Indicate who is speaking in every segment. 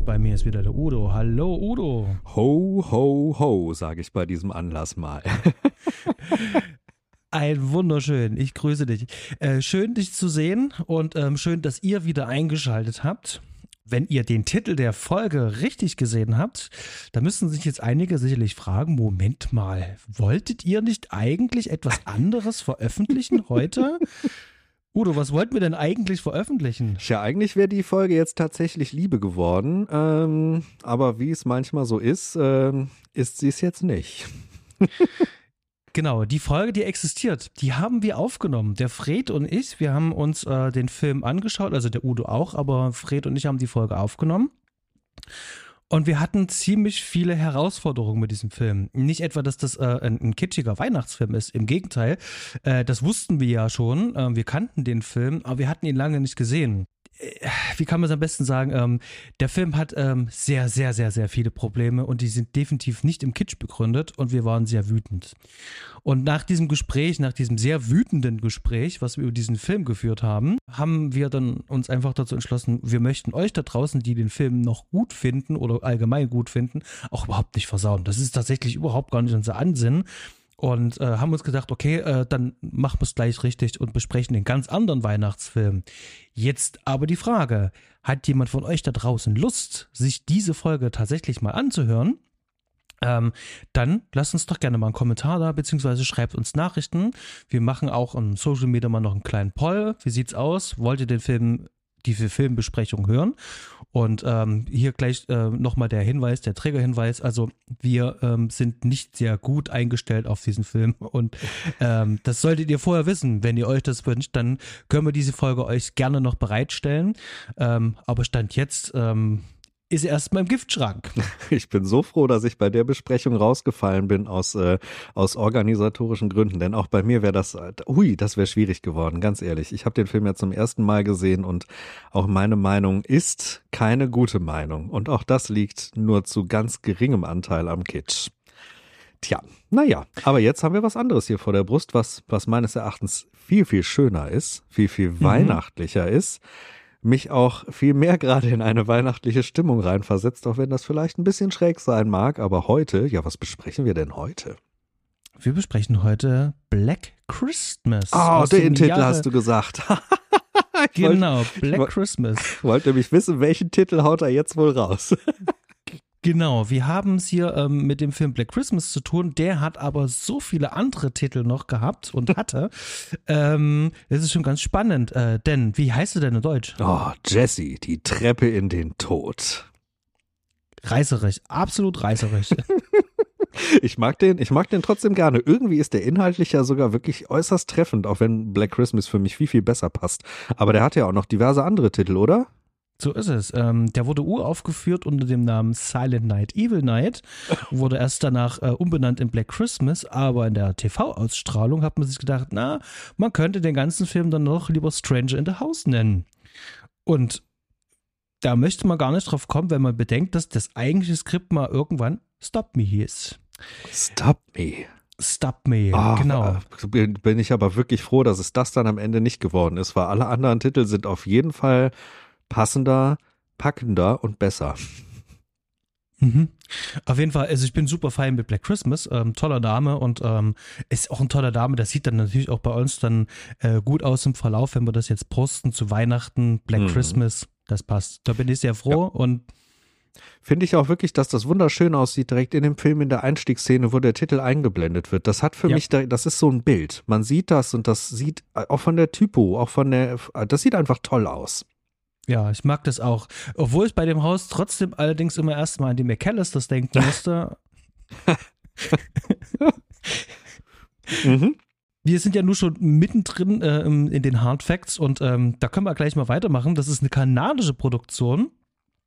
Speaker 1: und bei mir ist wieder der Udo. Hallo Udo.
Speaker 2: Ho, ho, ho, sage ich bei diesem Anlass mal.
Speaker 1: Ein wunderschön. Ich grüße dich. Äh, schön, dich zu sehen und ähm, schön, dass ihr wieder eingeschaltet habt. Wenn ihr den Titel der Folge richtig gesehen habt, da müssen sich jetzt einige sicherlich fragen, Moment mal, wolltet ihr nicht eigentlich etwas anderes veröffentlichen heute? Udo, was wollten wir denn eigentlich veröffentlichen?
Speaker 2: Ja, eigentlich wäre die Folge jetzt tatsächlich Liebe geworden. Ähm, aber wie es manchmal so ist, ähm, ist sie es jetzt nicht.
Speaker 1: Genau, die Folge, die existiert, die haben wir aufgenommen. Der Fred und ich, wir haben uns äh, den Film angeschaut, also der Udo auch, aber Fred und ich haben die Folge aufgenommen. Und wir hatten ziemlich viele Herausforderungen mit diesem Film. Nicht etwa, dass das äh, ein, ein, kitschiger Weihnachtsfilm ist. Im Gegenteil, äh, das wussten wir ja schon. Äh, wir kannten den Film, aber wir hatten ihn lange nicht gesehen. Äh, wie kann man es am besten sagen? Ähm, der Film hat ähm, sehr, sehr, sehr, sehr viele Probleme und die sind definitiv nicht im Kitsch begründet und wir waren sehr wütend. Und nach diesem Gespräch, nach diesem sehr wütenden Gespräch, was wir über diesen Film geführt haben, haben wir dann uns einfach dazu entschlossen, wir möchten euch da draußen, die den Film noch gut finden oder allgemein gut finden, auch überhaupt nicht versauen. Das ist tatsächlich überhaupt gar nicht unser Ansinnen und äh, haben uns gedacht, okay, äh, dann machen wir es gleich richtig und besprechen den ganz anderen Weihnachtsfilm. Jetzt aber die Frage, hat jemand von euch da draußen Lust, sich diese Folge tatsächlich mal anzuhören? Ähm, dann lasst uns doch gerne mal einen Kommentar da, beziehungsweise schreibt uns Nachrichten. Wir machen auch im Social Media mal noch einen kleinen Poll. Wie sieht's aus? Wollt ihr den Film diese Filmbesprechung hören. Und ähm, hier gleich äh, nochmal der Hinweis, der Trägerhinweis. Also wir ähm, sind nicht sehr gut eingestellt auf diesen Film und ähm, das solltet ihr vorher wissen. Wenn ihr euch das wünscht, dann können wir diese Folge euch gerne noch bereitstellen. Ähm, aber Stand jetzt ähm, ist erstmal im Giftschrank.
Speaker 2: Ich bin so froh, dass ich bei der Besprechung rausgefallen bin aus, äh, aus organisatorischen Gründen. Denn auch bei mir wäre das, äh, hui, das wäre schwierig geworden, ganz ehrlich. Ich habe den Film ja zum ersten Mal gesehen und auch meine Meinung ist keine gute Meinung. Und auch das liegt nur zu ganz geringem Anteil am Kitsch. Tja, naja, aber jetzt haben wir was anderes hier vor der Brust, was, was meines Erachtens viel, viel schöner ist, viel, viel mhm. weihnachtlicher ist mich auch viel mehr gerade in eine weihnachtliche Stimmung reinversetzt, auch wenn das vielleicht ein bisschen schräg sein mag. Aber heute, ja, was besprechen wir denn heute?
Speaker 1: Wir besprechen heute Black Christmas.
Speaker 2: Oh, den Titel Jahre hast du gesagt.
Speaker 1: genau, wollte, Black Christmas.
Speaker 2: Ich wollte nämlich wissen, welchen Titel haut er jetzt wohl raus.
Speaker 1: Genau, wir haben es hier ähm, mit dem Film Black Christmas zu tun. Der hat aber so viele andere Titel noch gehabt und hatte. ähm, das ist schon ganz spannend, äh, denn wie heißt du denn in Deutsch?
Speaker 2: Oh, Jesse, die Treppe in den Tod.
Speaker 1: Reißerig, absolut reißerig.
Speaker 2: ich mag den, ich mag den trotzdem gerne. Irgendwie ist der inhaltlich ja sogar wirklich äußerst treffend, auch wenn Black Christmas für mich viel, viel besser passt. Aber der hat ja auch noch diverse andere Titel, oder?
Speaker 1: So ist es. Ähm, der wurde uraufgeführt unter dem Namen Silent Night, Evil Night, wurde erst danach äh, umbenannt in Black Christmas, aber in der TV-Ausstrahlung hat man sich gedacht, na, man könnte den ganzen Film dann noch lieber Stranger in the House nennen. Und da möchte man gar nicht drauf kommen, wenn man bedenkt, dass das eigentliche Skript mal irgendwann Stop Me hieß.
Speaker 2: Stop Me.
Speaker 1: Stop Me, oh, genau.
Speaker 2: Bin ich aber wirklich froh, dass es das dann am Ende nicht geworden ist, weil alle anderen Titel sind auf jeden Fall passender, packender und besser.
Speaker 1: Mhm. Auf jeden Fall, also ich bin super fein mit Black Christmas, ähm, toller Dame und ähm, ist auch ein toller Dame. Das sieht dann natürlich auch bei uns dann äh, gut aus im Verlauf, wenn wir das jetzt posten zu Weihnachten, Black mhm. Christmas, das passt. Da bin ich sehr froh ja. und
Speaker 2: Finde ich auch wirklich, dass das wunderschön aussieht, direkt in dem Film in der Einstiegsszene, wo der Titel eingeblendet wird. Das hat für ja. mich, das ist so ein Bild. Man sieht das und das sieht äh, auch von der Typo, auch von der, das sieht einfach toll aus.
Speaker 1: Ja, ich mag das auch. Obwohl ich bei dem Haus trotzdem allerdings immer erstmal an die McAllisters denken musste. mhm. Wir sind ja nur schon mittendrin äh, in den Hard Facts und ähm, da können wir gleich mal weitermachen. Das ist eine kanadische Produktion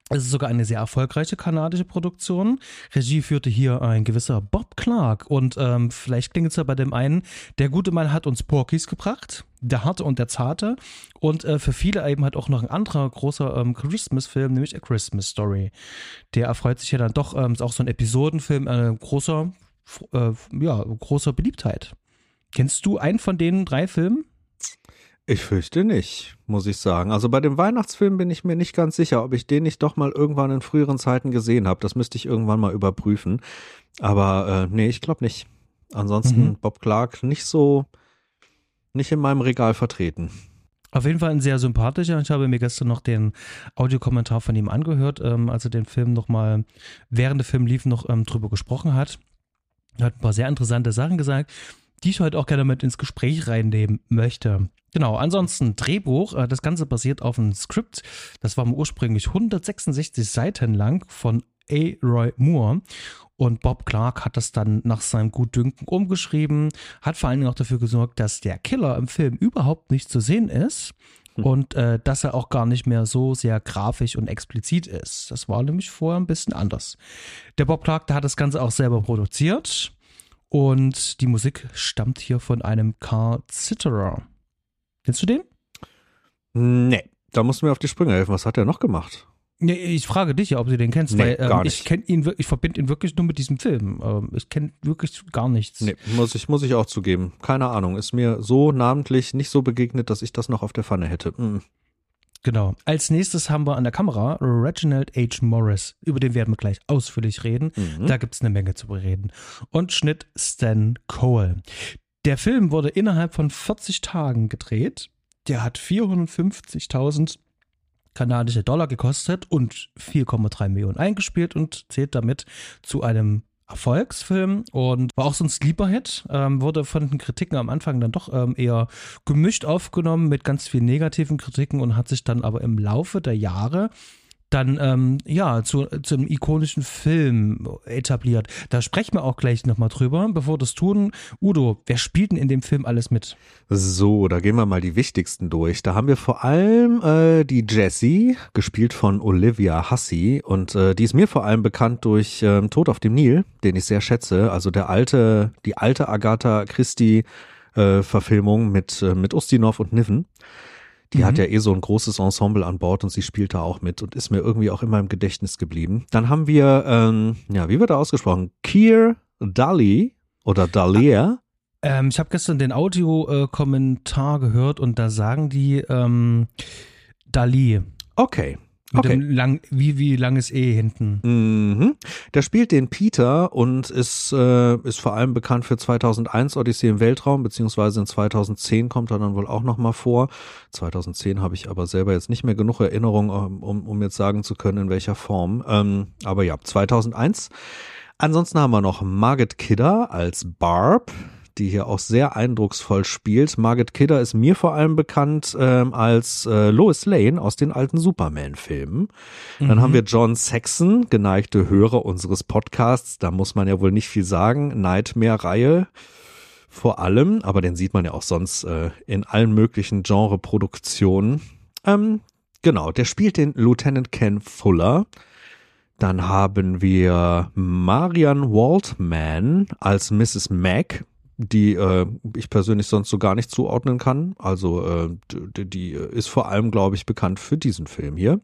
Speaker 1: es ist sogar eine sehr erfolgreiche kanadische Produktion. Regie führte hier ein gewisser Bob Clark. Und ähm, vielleicht klingt es ja bei dem einen, der gute Mann hat uns Porkies gebracht, der Harte und der Zarte. Und äh, für viele eben halt auch noch ein anderer großer ähm, Christmas-Film, nämlich A Christmas Story. Der erfreut sich ja dann doch, ähm, ist auch so ein Episodenfilm, eine großer, äh, ja, großer Beliebtheit. Kennst du einen von den drei Filmen?
Speaker 2: Ich fürchte nicht, muss ich sagen. Also bei dem Weihnachtsfilm bin ich mir nicht ganz sicher, ob ich den nicht doch mal irgendwann in früheren Zeiten gesehen habe. Das müsste ich irgendwann mal überprüfen. Aber äh, nee, ich glaube nicht. Ansonsten mhm. Bob Clark nicht so, nicht in meinem Regal vertreten.
Speaker 1: Auf jeden Fall ein sehr sympathischer. Ich habe mir gestern noch den Audiokommentar von ihm angehört, ähm, als er den Film nochmal, während der Film lief, noch ähm, drüber gesprochen hat. Er hat ein paar sehr interessante Sachen gesagt, die ich heute auch gerne mit ins Gespräch reinnehmen möchte. Genau, ansonsten Drehbuch. Äh, das Ganze basiert auf einem Skript. Das war ursprünglich 166 Seiten lang von A. Roy Moore. Und Bob Clark hat das dann nach seinem Gutdünken umgeschrieben, hat vor allen Dingen auch dafür gesorgt, dass der Killer im Film überhaupt nicht zu sehen ist hm. und äh, dass er auch gar nicht mehr so sehr grafisch und explizit ist. Das war nämlich vorher ein bisschen anders. Der Bob Clark, der hat das Ganze auch selber produziert und die Musik stammt hier von einem Carl Zitterer. Kennst du den?
Speaker 2: Nee, da musst du mir auf die Sprünge helfen. Was hat er noch gemacht?
Speaker 1: Nee, ich frage dich ja, ob du den kennst, nee, weil ähm, ich kenne ihn, ich verbinde ihn wirklich nur mit diesem Film. Ähm, ich kenne wirklich gar nichts.
Speaker 2: Nee, muss ich, muss ich auch zugeben. Keine Ahnung. Ist mir so namentlich nicht so begegnet, dass ich das noch auf der Pfanne hätte. Mhm.
Speaker 1: Genau. Als nächstes haben wir an der Kamera Reginald H. Morris. Über den werden wir gleich ausführlich reden. Mhm. Da gibt es eine Menge zu bereden. Und Schnitt Stan Cole. Der Film wurde innerhalb von 40 Tagen gedreht. Der hat 450.000 kanadische Dollar gekostet und 4,3 Millionen eingespielt und zählt damit zu einem Erfolgsfilm und war auch so ein Sleeper-Hit. Ähm, wurde von den Kritiken am Anfang dann doch ähm, eher gemischt aufgenommen mit ganz vielen negativen Kritiken und hat sich dann aber im Laufe der Jahre dann ähm, ja zu, zum ikonischen Film etabliert. Da sprechen wir auch gleich nochmal drüber. Bevor das tun, Udo, wer spielt denn in dem Film alles mit?
Speaker 2: So, da gehen wir mal die wichtigsten durch. Da haben wir vor allem äh, die Jessie, gespielt von Olivia Hussey und äh, die ist mir vor allem bekannt durch äh, Tod auf dem Nil, den ich sehr schätze. Also der alte, die alte Agatha Christie äh, Verfilmung mit äh, mit Ustinov und Niven. Die mhm. hat ja eh so ein großes Ensemble an Bord und sie spielt da auch mit und ist mir irgendwie auch immer im Gedächtnis geblieben. Dann haben wir, ähm, ja, wie wird er ausgesprochen? Kier Dali oder Dalia.
Speaker 1: Ähm, ich habe gestern den Audiokommentar äh, gehört und da sagen die ähm, Dali.
Speaker 2: Okay,
Speaker 1: mit okay. dem lang, wie, wie langes E hinten.
Speaker 2: Mhm. Der spielt den Peter und ist, äh, ist vor allem bekannt für 2001 Odyssee im Weltraum, beziehungsweise in 2010 kommt er dann wohl auch nochmal vor. 2010 habe ich aber selber jetzt nicht mehr genug Erinnerung, um, um jetzt sagen zu können, in welcher Form. Ähm, aber ja, 2001. Ansonsten haben wir noch Margaret Kidder als Barb die hier auch sehr eindrucksvoll spielt. Margaret Kidder ist mir vor allem bekannt ähm, als äh, Lois Lane aus den alten Superman-Filmen. Mhm. Dann haben wir John Saxon, geneigte Hörer unseres Podcasts. Da muss man ja wohl nicht viel sagen. Nightmare-Reihe vor allem, aber den sieht man ja auch sonst äh, in allen möglichen Genre-Produktionen. Ähm, genau, der spielt den Lieutenant Ken Fuller. Dann haben wir Marian Waltman als Mrs. Mac die äh, ich persönlich sonst so gar nicht zuordnen kann. Also äh, die, die ist vor allem, glaube ich, bekannt für diesen Film hier.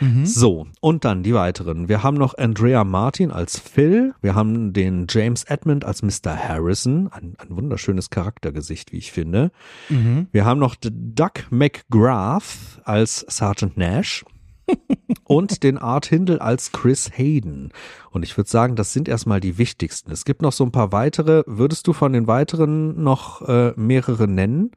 Speaker 2: Mhm. So, und dann die weiteren. Wir haben noch Andrea Martin als Phil. Wir haben den James Edmund als Mr. Harrison. Ein, ein wunderschönes Charaktergesicht, wie ich finde. Mhm. Wir haben noch Doug McGrath als Sergeant Nash und den Art Hindle als Chris Hayden. Und ich würde sagen, das sind erstmal die wichtigsten. Es gibt noch so ein paar weitere. Würdest du von den weiteren noch äh, mehrere nennen?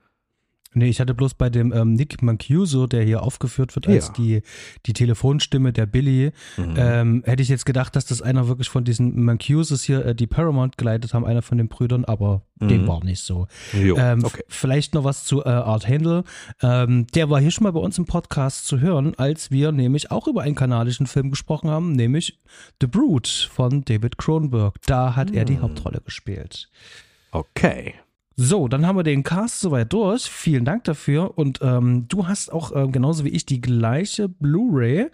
Speaker 1: Nee, ich hatte bloß bei dem ähm, Nick Mancuso, der hier aufgeführt wird als ja. die, die Telefonstimme der Billy, mhm. ähm, hätte ich jetzt gedacht, dass das einer wirklich von diesen Mancusos hier, äh, die Paramount geleitet haben, einer von den Brüdern, aber mhm. dem war nicht so. Ähm, okay. Vielleicht noch was zu äh, Art Handel. Ähm, der war hier schon mal bei uns im Podcast zu hören, als wir nämlich auch über einen kanadischen Film gesprochen haben, nämlich The Brood von David Cronenberg. Da hat mhm. er die mhm. Hauptrolle gespielt.
Speaker 2: Okay.
Speaker 1: So, dann haben wir den Cast soweit durch. Vielen Dank dafür. Und ähm, du hast auch ähm, genauso wie ich die gleiche Blu-ray.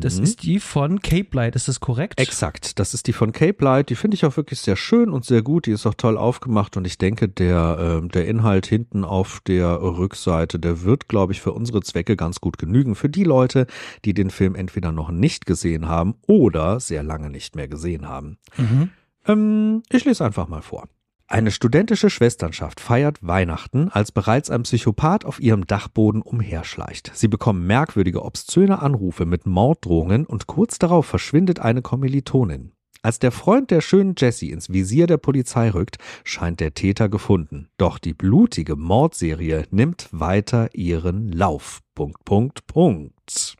Speaker 1: Das mhm. ist die von Cape Light, ist das korrekt?
Speaker 2: Exakt, das ist die von Cape Light. Die finde ich auch wirklich sehr schön und sehr gut. Die ist auch toll aufgemacht und ich denke, der, äh, der Inhalt hinten auf der Rückseite, der wird, glaube ich, für unsere Zwecke ganz gut genügen. Für die Leute, die den Film entweder noch nicht gesehen haben oder sehr lange nicht mehr gesehen haben. Mhm. Ähm, ich lese einfach mal vor. Eine studentische Schwesternschaft feiert Weihnachten, als bereits ein Psychopath auf ihrem Dachboden umherschleicht. Sie bekommen merkwürdige, obszöne Anrufe mit Morddrohungen und kurz darauf verschwindet eine Kommilitonin. Als der Freund der schönen Jessie ins Visier der Polizei rückt, scheint der Täter gefunden. Doch die blutige Mordserie nimmt weiter ihren Lauf. Punkt, Punkt, Punkt.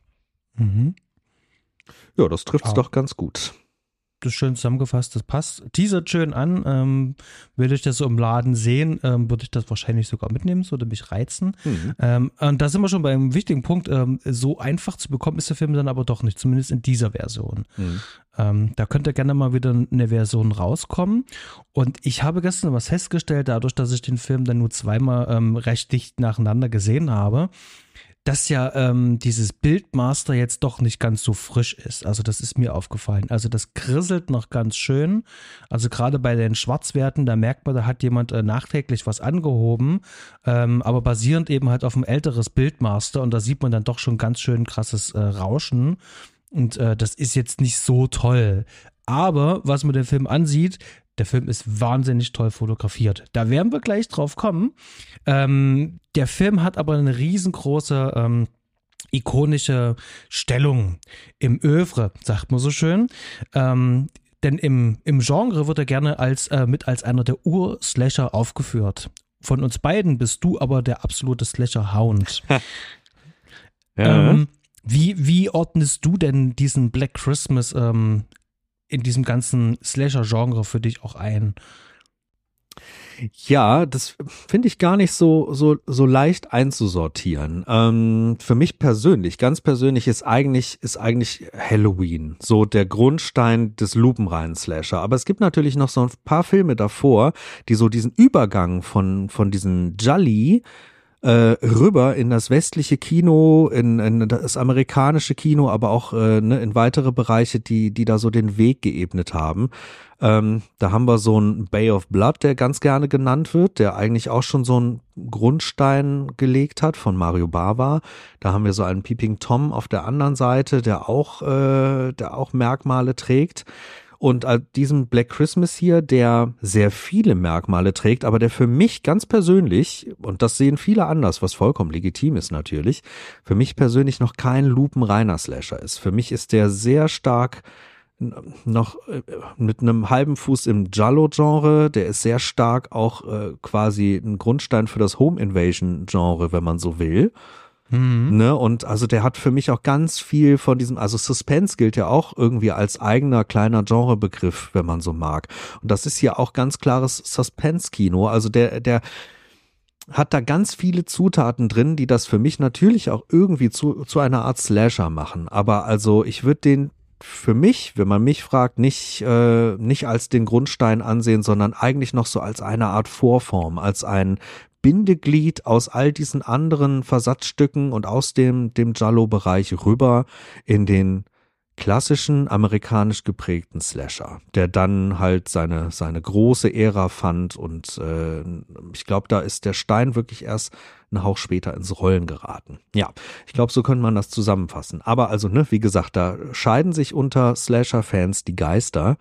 Speaker 1: Mhm.
Speaker 2: Ja, das trifft's
Speaker 1: Ah.
Speaker 2: doch ganz gut.
Speaker 1: Das schön zusammengefasst, das passt. Teasert schön an. Ähm, würde ich das so im Laden sehen, ähm, würde ich das wahrscheinlich sogar mitnehmen, so würde mich reizen.
Speaker 2: Mhm.
Speaker 1: Ähm, und da sind wir schon beim wichtigen Punkt. Ähm, so einfach zu bekommen ist der Film dann aber doch nicht, zumindest in dieser Version.
Speaker 2: Mhm.
Speaker 1: Ähm, da könnte gerne mal wieder eine Version rauskommen. Und ich habe gestern was festgestellt, dadurch, dass ich den Film dann nur zweimal ähm, recht dicht nacheinander gesehen habe, dass ja ähm, dieses Bildmaster jetzt doch nicht ganz so frisch ist. Also das ist mir aufgefallen. Also das krisselt noch ganz schön. Also gerade bei den Schwarzwerten, da merkt man, da hat jemand äh, nachträglich was angehoben, ähm, aber basierend eben halt auf ein älteres Bildmaster und da sieht man dann doch schon ganz schön krasses äh, Rauschen. Und äh, das ist jetzt nicht so toll. Aber was man den Film ansieht, der Film ist wahnsinnig toll fotografiert. Da werden wir gleich drauf kommen. Ähm, der Film hat aber eine riesengroße ähm, ikonische Stellung im Övre, sagt man so schön. Ähm, denn im, im Genre wird er gerne als, äh, mit als einer der Ur-Slasher aufgeführt. Von uns beiden bist du aber der absolute Slasher-Hound.
Speaker 2: Ja.
Speaker 1: Ähm, wie, wie ordnest du denn diesen Black Christmas ähm, in diesem ganzen Slasher-Genre für dich auch ein?
Speaker 2: Ja, das finde ich gar nicht so, so, so leicht einzusortieren. Ähm, für mich persönlich, ganz persönlich ist eigentlich, ist eigentlich Halloween so der Grundstein des lupenreinen Slasher. Aber es gibt natürlich noch so ein paar Filme davor, die so diesen Übergang von, von diesen Jolly äh, rüber in das westliche Kino, in, in das amerikanische Kino, aber auch äh, ne, in weitere Bereiche, die, die da so den Weg geebnet haben. Ähm, da haben wir so einen Bay of Blood, der ganz gerne genannt wird, der eigentlich auch schon so einen Grundstein gelegt hat von Mario Bava. Da haben wir so einen Peeping Tom auf der anderen Seite, der auch, äh, der auch Merkmale trägt. Und diesen Black Christmas hier, der sehr viele Merkmale trägt, aber der für mich ganz persönlich, und das sehen viele anders, was vollkommen legitim ist natürlich, für mich persönlich noch kein lupenreiner Slasher ist. Für mich ist der sehr stark noch äh, mit einem halben Fuß im Giallo-Genre, der ist sehr stark auch äh, quasi ein Grundstein für das Home-Invasion-Genre, wenn man so will.
Speaker 1: Mhm.
Speaker 2: Ne? Und also der hat für mich auch ganz viel von diesem, also Suspense gilt ja auch irgendwie als eigener kleiner Genrebegriff, wenn man so mag. Und das ist hier auch ganz klares Suspense-Kino. Also der, der hat da ganz viele Zutaten drin, die das für mich natürlich auch irgendwie zu, zu einer Art Slasher machen. Aber also ich würde den für mich, wenn man mich fragt, nicht, äh, nicht als den Grundstein ansehen, sondern eigentlich noch so als eine Art Vorform, als ein Bindeglied aus all diesen anderen Versatzstücken und aus dem, dem Giallo-Bereich rüber in den klassischen amerikanisch geprägten Slasher, der dann halt seine, seine große Ära fand und äh, ich glaube, da ist der Stein wirklich erst einen Hauch später ins Rollen geraten. Ja, ich glaube, so könnte man das zusammenfassen. Aber also, ne, wie gesagt, da scheiden sich unter Slasher-Fans die Geister.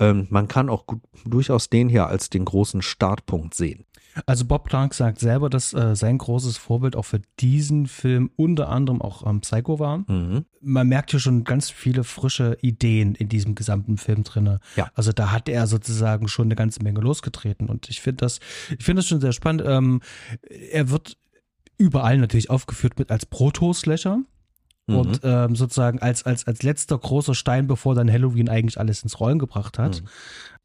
Speaker 2: Ähm, man kann auch gut, durchaus den hier als den großen Startpunkt sehen.
Speaker 1: Also Bob Clark sagt selber, dass äh, sein großes Vorbild auch für diesen Film unter anderem auch ähm, Psycho war.
Speaker 2: Mhm.
Speaker 1: Man merkt hier schon ganz viele frische Ideen in diesem gesamten Film drinne.
Speaker 2: Ja.
Speaker 1: Also da hat er sozusagen schon eine ganze Menge losgetreten und ich finde das, ich finde das schon sehr spannend. Ähm, er wird überall natürlich aufgeführt mit als Proto-Slasher. Und ähm, sozusagen als, als, als letzter großer Stein, bevor dann Halloween eigentlich alles ins Rollen gebracht hat.
Speaker 2: Mhm.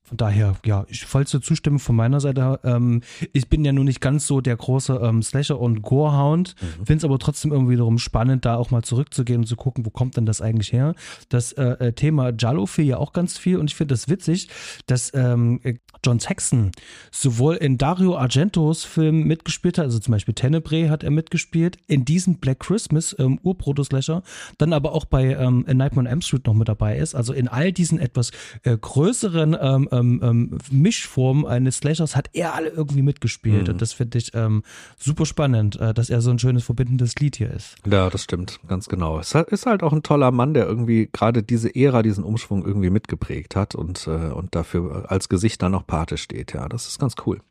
Speaker 1: Von daher, ja, ich vollste Zustimmung von meiner Seite. Ähm, ich bin ja nun nicht ganz so der große ähm, Slasher- und Gorehound,
Speaker 2: Mhm.
Speaker 1: finde es aber trotzdem irgendwie wiederum spannend, da auch mal zurückzugehen und zu gucken, wo kommt denn das eigentlich her. Das äh, äh, Thema Jallo fiel ja auch ganz viel und ich finde das witzig, dass ähm, John Saxon sowohl in Dario Argentos Film mitgespielt hat, also zum Beispiel Tenebrae hat er mitgespielt, in diesem Black Christmas, ähm, Urproto-Slasher, dann aber auch bei ähm, A Nightmare on Elm Street noch mit dabei ist, also in all diesen etwas äh, größeren ähm, ähm, ähm, Mischformen eines Slashers hat er alle irgendwie mitgespielt.
Speaker 2: Mhm.
Speaker 1: Und das finde ich ähm, super spannend, äh, dass er so ein schönes verbindendes Lied hier ist.
Speaker 2: Ja, das stimmt, ganz genau. Es ist halt auch ein toller Mann, der irgendwie gerade diese Ära, diesen Umschwung irgendwie mitgeprägt hat und, äh, und dafür als Gesicht dann auch Pate steht. Ja, das ist ganz cool.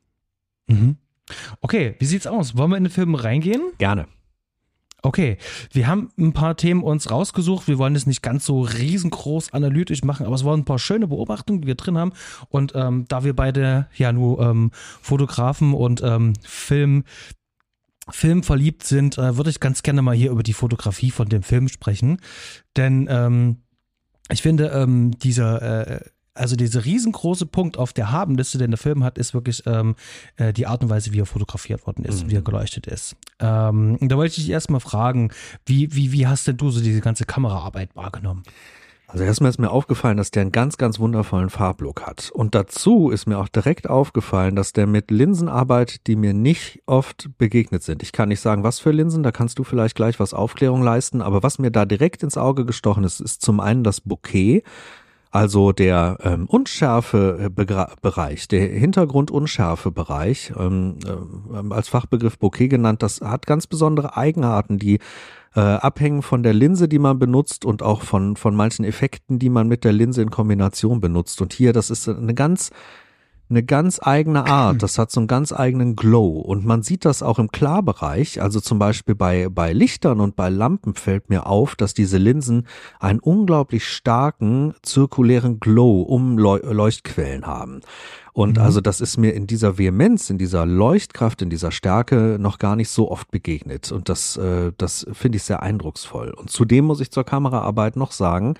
Speaker 1: Mhm. Okay, wie sieht's aus? Wollen wir in den Film reingehen?
Speaker 2: Gerne.
Speaker 1: Okay, wir haben ein paar Themen uns rausgesucht. Wir wollen es nicht ganz so riesengroß analytisch machen, aber es waren ein paar schöne Beobachtungen, die wir drin haben. Und ähm, da wir beide ja nur ähm, Fotografen und ähm, Film, Film verliebt sind, äh, würde ich ganz gerne mal hier über die Fotografie von dem Film sprechen. Denn ähm, ich finde, ähm, dieser äh, also dieser riesengroße Punkt auf der Habenliste, den der Film hat, ist wirklich ähm, äh, die Art und Weise, wie er fotografiert worden ist,
Speaker 2: Mhm.
Speaker 1: wie er geleuchtet ist. Ähm, da wollte ich dich erstmal fragen, wie, wie, wie hast denn du so diese ganze Kameraarbeit wahrgenommen?
Speaker 2: Also erstmal ist mir aufgefallen, dass der einen ganz, ganz wundervollen Farblook hat. Und dazu ist mir auch direkt aufgefallen, dass der mit Linsen arbeitet, die mir nicht oft begegnet sind. Ich kann nicht sagen, was für Linsen, da kannst du vielleicht gleich was Aufklärung leisten, aber was mir da direkt ins Auge gestochen ist, ist zum einen das Bouquet, also der ähm, unschärfe Begra Bereich, der Hintergrund-unschärfe Bereich, ähm, ähm, als Fachbegriff Bouquet genannt, das hat ganz besondere Eigenarten, die äh, abhängen von der Linse, die man benutzt und auch von, von manchen Effekten, die man mit der Linse in Kombination benutzt. Und hier, das ist eine ganz, eine ganz eigene Art. Das hat so einen ganz eigenen Glow. Und man sieht das auch im Klarbereich. Also zum Beispiel bei, bei Lichtern und bei Lampen fällt mir auf, dass diese Linsen einen unglaublich starken zirkulären Glow um Leu Leuchtquellen haben. Und
Speaker 1: Mhm.
Speaker 2: also das ist mir in dieser Vehemenz, in dieser Leuchtkraft, in dieser Stärke noch gar nicht so oft begegnet. Und das, äh, das finde ich sehr eindrucksvoll. Und zudem muss ich zur Kameraarbeit noch sagen,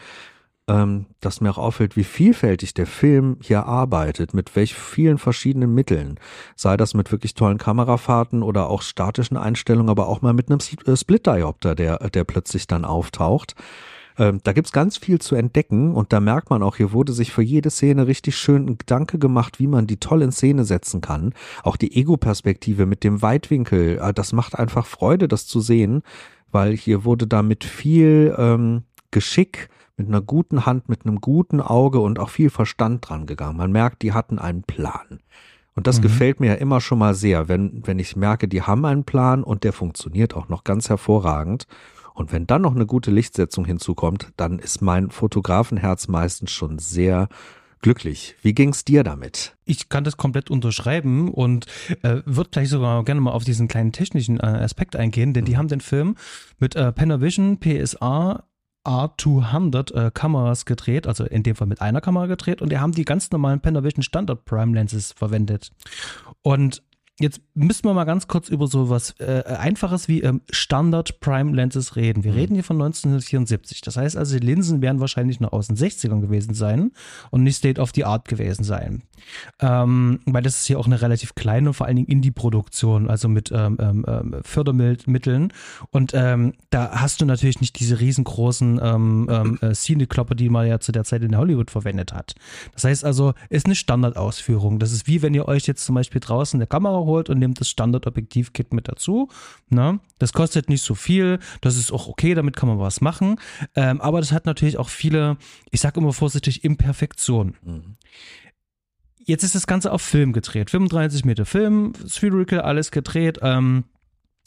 Speaker 2: ähm, dass mir auch auffällt, wie vielfältig der Film hier arbeitet, mit welch vielen verschiedenen Mitteln. Sei das mit wirklich tollen Kamerafahrten oder auch statischen Einstellungen, aber auch mal mit einem äh, Split-Diopter, der, der plötzlich dann auftaucht. Ähm, da gibt's ganz viel zu entdecken und da merkt man auch, hier wurde sich für jede Szene richtig schön ein Gedanke gemacht, wie man die toll in Szene setzen kann. Auch die Ego-Perspektive mit dem Weitwinkel, äh, das macht einfach Freude, das zu sehen, weil hier wurde da mit viel ähm, Geschick, mit einer guten Hand, mit einem guten Auge und auch viel Verstand dran gegangen. Man merkt, die hatten einen Plan. Und das
Speaker 1: Mhm.
Speaker 2: gefällt mir ja immer schon mal sehr, wenn, wenn ich merke, die haben einen Plan und der funktioniert auch noch ganz hervorragend. Und wenn dann noch eine gute Lichtsetzung hinzukommt, dann ist mein Fotografenherz meistens schon sehr glücklich. Wie ging's dir damit?
Speaker 1: Ich kann das komplett unterschreiben und äh, würde gleich sogar gerne mal auf diesen kleinen technischen äh, Aspekt eingehen, denn die haben den Film mit äh, Panavision PSA R200 äh, Kameras gedreht, also in dem Fall mit einer Kamera gedreht und die haben die ganz normalen Panavision Standard Prime Lenses verwendet. Und jetzt müssen wir mal ganz kurz über so was äh, Einfaches wie ähm, Standard Prime Lenses reden. Wir
Speaker 2: Mhm.
Speaker 1: reden hier von 1974. Das heißt also, die Linsen werden wahrscheinlich noch aus den 60ern gewesen sein und nicht State of the Art gewesen sein. Ähm, weil das ist hier auch eine relativ kleine und vor allen Dingen Indie-Produktion, also mit ähm, ähm, ähm, Fördermitteln. Und ähm, da hast du natürlich nicht diese riesengroßen ähm, ähm, äh, Cine-Klopper, die man ja zu der Zeit in Hollywood verwendet hat. Das heißt also, ist eine Standardausführung. Das ist wie wenn ihr euch jetzt zum Beispiel draußen eine Kamera holt und nehmt das Standard-Objektiv-Kit mit dazu. Ne? Das kostet nicht so viel, das ist auch okay, damit kann man was machen. Ähm, aber das hat natürlich auch viele, ich sage immer vorsichtig, Imperfektionen. Jetzt ist das Ganze auf Film gedreht. 35 Meter Film, Spherical, alles gedreht. Ähm,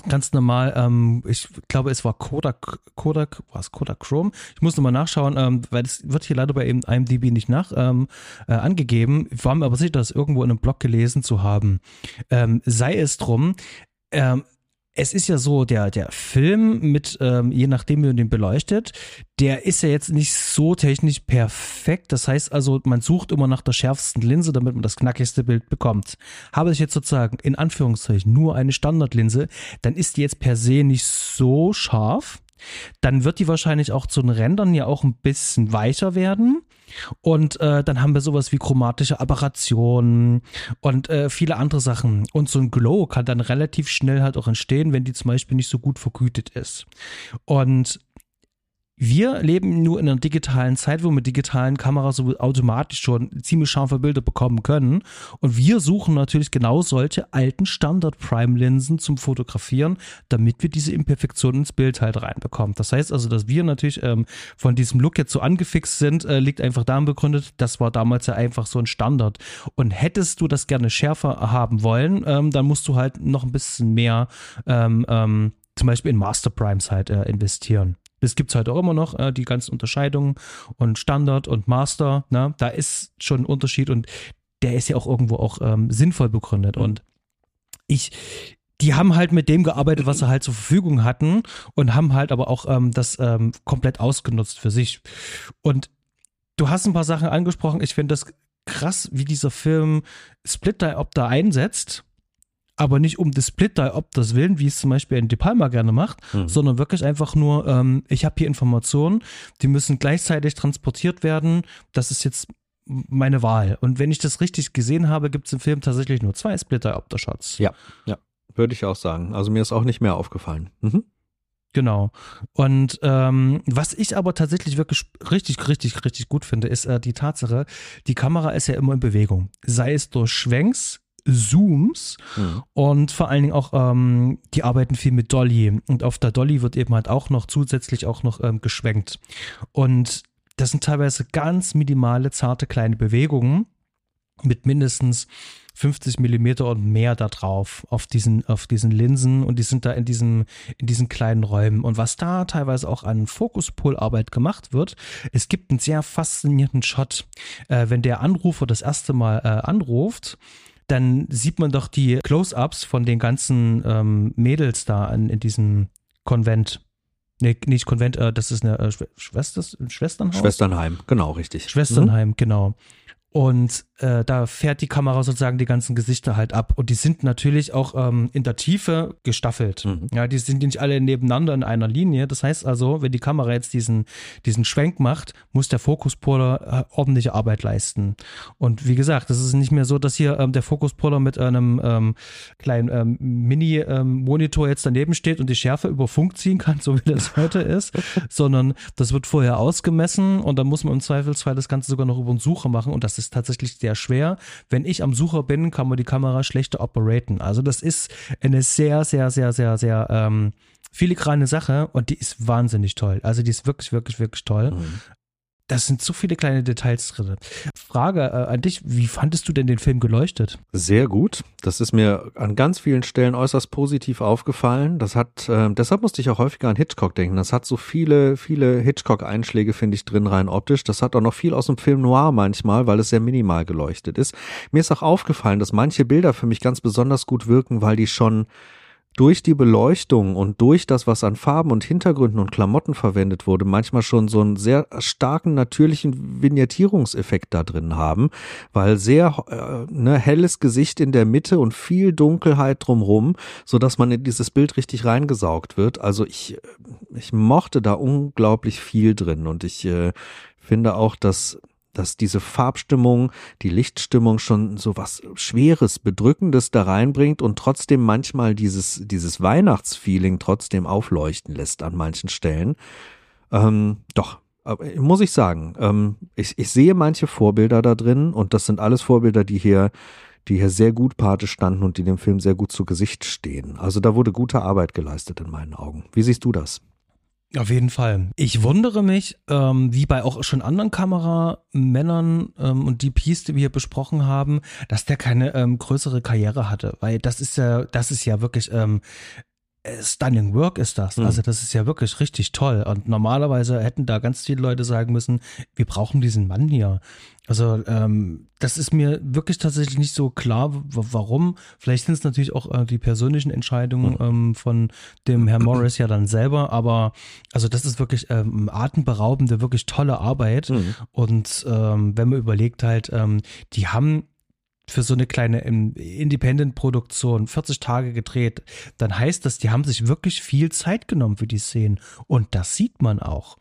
Speaker 1: ganz normal. Ähm, ich glaube, es war Kodak, Kodak, was Kodak Chrome. Ich muss nochmal nachschauen, ähm, weil das wird hier leider bei IMDb nicht nach ähm, äh, angegeben. Ich war mir aber sicher, das irgendwo in einem Blog gelesen zu haben. Ähm, sei es drum. Ähm, es ist ja so, der, der Film mit, ähm, je nachdem wie man den beleuchtet, der ist ja jetzt nicht so technisch perfekt. Das heißt also, man sucht immer nach der schärfsten Linse, damit man das knackigste Bild bekommt. Habe ich jetzt sozusagen in Anführungszeichen nur eine Standardlinse, dann ist die jetzt per se nicht so scharf. Dann wird die wahrscheinlich auch zu den Rändern ja auch ein bisschen weicher werden. Und äh, dann haben wir sowas wie chromatische Aberrationen und äh, viele andere Sachen. Und so ein Glow kann dann relativ schnell halt auch entstehen, wenn die zum Beispiel nicht so gut vergütet ist. Und wir leben nur in einer digitalen Zeit, wo wir mit digitalen Kameras so automatisch schon ziemlich scharfe Bilder bekommen können. Und wir suchen natürlich genau solche alten Standard-Prime-Linsen zum Fotografieren, damit wir diese Imperfektionen ins Bild halt reinbekommen. Das heißt also, dass wir natürlich ähm, von diesem Look jetzt so angefixt sind, äh, liegt einfach daran begründet, das war damals ja einfach so ein Standard. Und hättest du das gerne schärfer haben wollen, ähm, dann musst du halt noch ein bisschen mehr ähm, ähm, zum Beispiel in Master Primes halt äh, investieren. Das gibt es halt auch immer noch, äh, die ganzen Unterscheidungen und Standard und Master. Ne? Da ist schon ein Unterschied und der ist ja auch irgendwo auch ähm, sinnvoll begründet. Mhm. Und ich, die haben halt mit dem gearbeitet, was sie halt zur Verfügung hatten und haben halt aber auch ähm, das ähm, komplett ausgenutzt für sich. Und du hast ein paar Sachen angesprochen. Ich finde das krass, wie dieser Film Split Diopter einsetzt aber nicht um das Split-Diopters willen, wie es zum Beispiel ein De Palma gerne macht, mhm. sondern wirklich einfach nur, ähm, ich habe hier Informationen, die müssen gleichzeitig transportiert werden. Das ist jetzt meine Wahl. Und wenn ich das richtig gesehen habe, gibt es im Film tatsächlich nur zwei Split-Diopter-Shots.
Speaker 2: Ja, ja, würde ich auch sagen. Also mir ist auch nicht mehr aufgefallen. Mhm.
Speaker 1: Genau. Und ähm, was ich aber tatsächlich wirklich richtig, richtig, richtig gut finde, ist äh, die Tatsache, die Kamera ist ja immer in Bewegung. Sei es durch Schwenks, Zooms mhm. und vor allen Dingen auch, ähm, die arbeiten viel mit Dolly und auf der Dolly wird eben halt auch noch zusätzlich auch noch ähm, geschwenkt. Und das sind teilweise ganz minimale, zarte kleine Bewegungen mit mindestens 50 Millimeter und mehr da drauf auf diesen, auf diesen Linsen und die sind da in diesen, in diesen kleinen Räumen. Und was da teilweise auch an Fokuspolarbeit gemacht wird, es gibt einen sehr faszinierenden Shot, äh, wenn der Anrufer das erste Mal äh, anruft dann sieht man doch die Close-ups von den ganzen ähm, Mädels da in, in diesem Konvent. Nee, nicht Konvent, äh, das ist eine äh, Schwester, Schwesternhaus?
Speaker 2: Schwesternheim, genau, richtig.
Speaker 1: Schwesternheim, mhm. genau. Und äh, da fährt die Kamera sozusagen die ganzen Gesichter halt ab. Und die sind natürlich auch ähm, in der Tiefe gestaffelt. Mhm. Ja, die sind nicht alle nebeneinander in einer Linie. Das heißt also, wenn die Kamera jetzt diesen, diesen Schwenk macht, muss der Fokuspoler äh, ordentliche Arbeit leisten. Und wie gesagt, das ist nicht mehr so, dass hier ähm, der Fokuspoler mit einem ähm, kleinen ähm, Mini-Monitor jetzt daneben steht und die Schärfe über Funk ziehen kann, so wie das heute ist, sondern das wird vorher ausgemessen und dann muss man im Zweifelsfall das Ganze sogar noch über den Sucher machen und das ist tatsächlich sehr schwer. Wenn ich am Sucher bin, kann man die Kamera schlechter operaten. Also das ist eine sehr, sehr, sehr, sehr, sehr ähm, filigrane Sache und die ist wahnsinnig toll. Also die ist wirklich, wirklich, wirklich toll. Mhm. Das sind so viele kleine Details drin. Frage äh, an dich, wie fandest du denn den Film geleuchtet?
Speaker 2: Sehr gut. Das ist mir an ganz vielen Stellen äußerst positiv aufgefallen. Das hat, äh, deshalb musste ich auch häufiger an Hitchcock denken. Das hat so viele, viele Hitchcock-Einschläge, finde ich, drin rein optisch. Das hat auch noch viel aus dem Film Noir manchmal, weil es sehr minimal geleuchtet ist. Mir ist auch aufgefallen, dass manche Bilder für mich ganz besonders gut wirken, weil die schon durch die Beleuchtung und durch das, was an Farben und Hintergründen und Klamotten verwendet wurde, manchmal schon so einen sehr starken natürlichen Vignettierungseffekt da drin haben, weil sehr äh, ne, helles Gesicht in der Mitte und viel Dunkelheit drumrum, so dass man in dieses Bild richtig reingesaugt wird. Also ich, ich mochte da unglaublich viel drin und ich äh, finde auch, dass dass diese Farbstimmung, die Lichtstimmung schon so was Schweres, Bedrückendes da reinbringt und trotzdem manchmal dieses, dieses Weihnachtsfeeling trotzdem aufleuchten lässt an manchen Stellen. Ähm, doch, muss ich sagen, ähm, ich, ich sehe manche Vorbilder da drin und das sind alles Vorbilder, die hier, die hier sehr gut Pate standen und die dem Film sehr gut zu Gesicht stehen. Also da wurde gute Arbeit geleistet in meinen Augen. Wie siehst du das?
Speaker 1: Auf jeden Fall. Ich wundere mich, ähm, wie bei auch schon anderen Kameramännern ähm, und DPs, die wir hier besprochen haben, dass der keine ähm, größere Karriere hatte, weil das ist ja, das ist ja wirklich ähm, äh, stunning Work ist das. Mhm. Also das ist ja wirklich richtig toll. Und normalerweise hätten da ganz viele Leute sagen müssen, wir brauchen diesen Mann hier. Also ähm, das ist mir wirklich tatsächlich nicht so klar, warum. Vielleicht sind es natürlich auch äh, die persönlichen Entscheidungen mhm. ähm, von dem Herrn Morris ja dann selber, aber also das ist wirklich ähm, atemberaubende, wirklich tolle Arbeit. Mhm. Und ähm, wenn man überlegt halt, ähm, die haben für so eine kleine Independent-Produktion 40 Tage gedreht, dann heißt das, die haben sich wirklich viel Zeit genommen für die Szenen. Und das sieht man auch.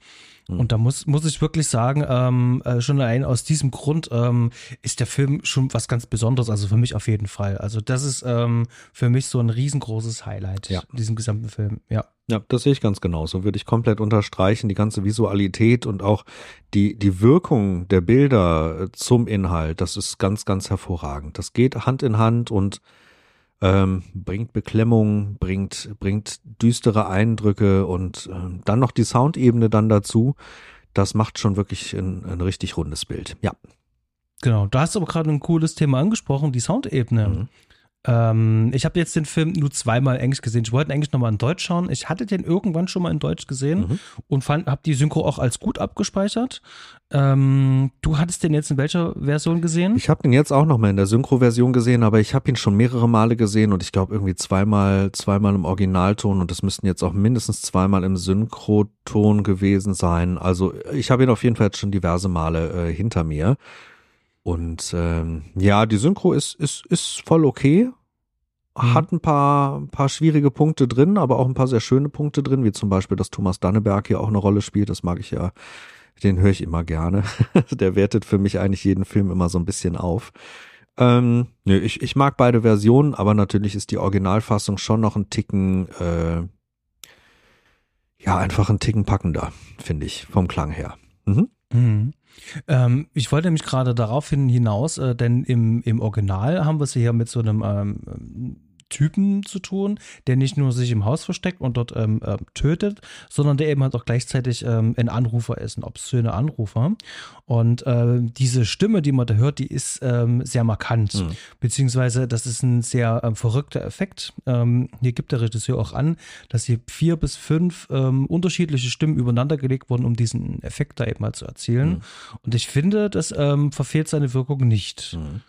Speaker 1: Mhm. Und da muss, muss ich wirklich sagen, ähm, äh, schon allein aus diesem Grund ähm, ist der Film schon was ganz Besonderes, also für mich auf jeden Fall. Also das ist ähm, für mich so ein riesengroßes Highlight
Speaker 2: ja.
Speaker 1: in diesem gesamten Film, ja.
Speaker 2: Ja, das sehe ich ganz genauso. Würde ich komplett unterstreichen. Die ganze Visualität und auch die, die Wirkung der Bilder zum Inhalt, das ist ganz, ganz hervorragend. Das geht Hand in Hand und ähm, bringt Beklemmung, bringt, bringt düstere Eindrücke und äh, dann noch die Soundebene dann dazu. Das macht schon wirklich ein, ein richtig rundes Bild. Ja.
Speaker 1: Genau, da hast du aber gerade ein cooles Thema angesprochen, die Soundebene. Mhm. Ähm, ich habe jetzt den Film nur zweimal Englisch gesehen. Ich wollte eigentlich nochmal in Deutsch schauen. Ich hatte den irgendwann schon mal in Deutsch gesehen mhm. und habe die Synchro auch als gut abgespeichert. Ähm, du hattest den jetzt in welcher Version gesehen?
Speaker 2: Ich habe den jetzt auch nochmal in der Synchro-Version gesehen, aber ich habe ihn schon mehrere Male gesehen und ich glaube irgendwie zweimal, zweimal im Originalton und das müssten jetzt auch mindestens zweimal im Synchroton gewesen sein. Also ich habe ihn auf jeden Fall jetzt schon diverse Male äh, hinter mir. Und ähm, ja, die Synchro ist, ist, ist voll okay. Mhm. Hat ein paar, ein paar schwierige Punkte drin, aber auch ein paar sehr schöne Punkte drin, wie zum Beispiel, dass Thomas Danneberg hier auch eine Rolle spielt. Das mag ich ja, den höre ich immer gerne. Der wertet für mich eigentlich jeden Film immer so ein bisschen auf. Ähm, nö, ich, ich mag beide Versionen, aber natürlich ist die Originalfassung schon noch ein Ticken, äh, ja, einfach ein Ticken packender, finde ich, vom Klang her. Mhm.
Speaker 1: Mhm. Ähm, ich wollte nämlich gerade darauf hinaus, äh, denn im, im Original haben wir es hier mit so einem ähm, Typen zu tun, der nicht nur sich im Haus versteckt und dort ähm, äh, tötet, sondern der eben halt auch gleichzeitig ähm, ein Anrufer ist, ein obszöner Anrufer. Und äh, diese Stimme, die man da hört, die ist ähm, sehr markant, mhm. beziehungsweise das ist ein sehr ähm, verrückter Effekt. Ähm, hier gibt der Regisseur auch an, dass hier vier bis fünf ähm, unterschiedliche Stimmen übereinander gelegt wurden, um diesen Effekt da eben mal zu erzielen. Mhm. Und ich finde, das verfehlt seine Wirkung nicht. Mhm.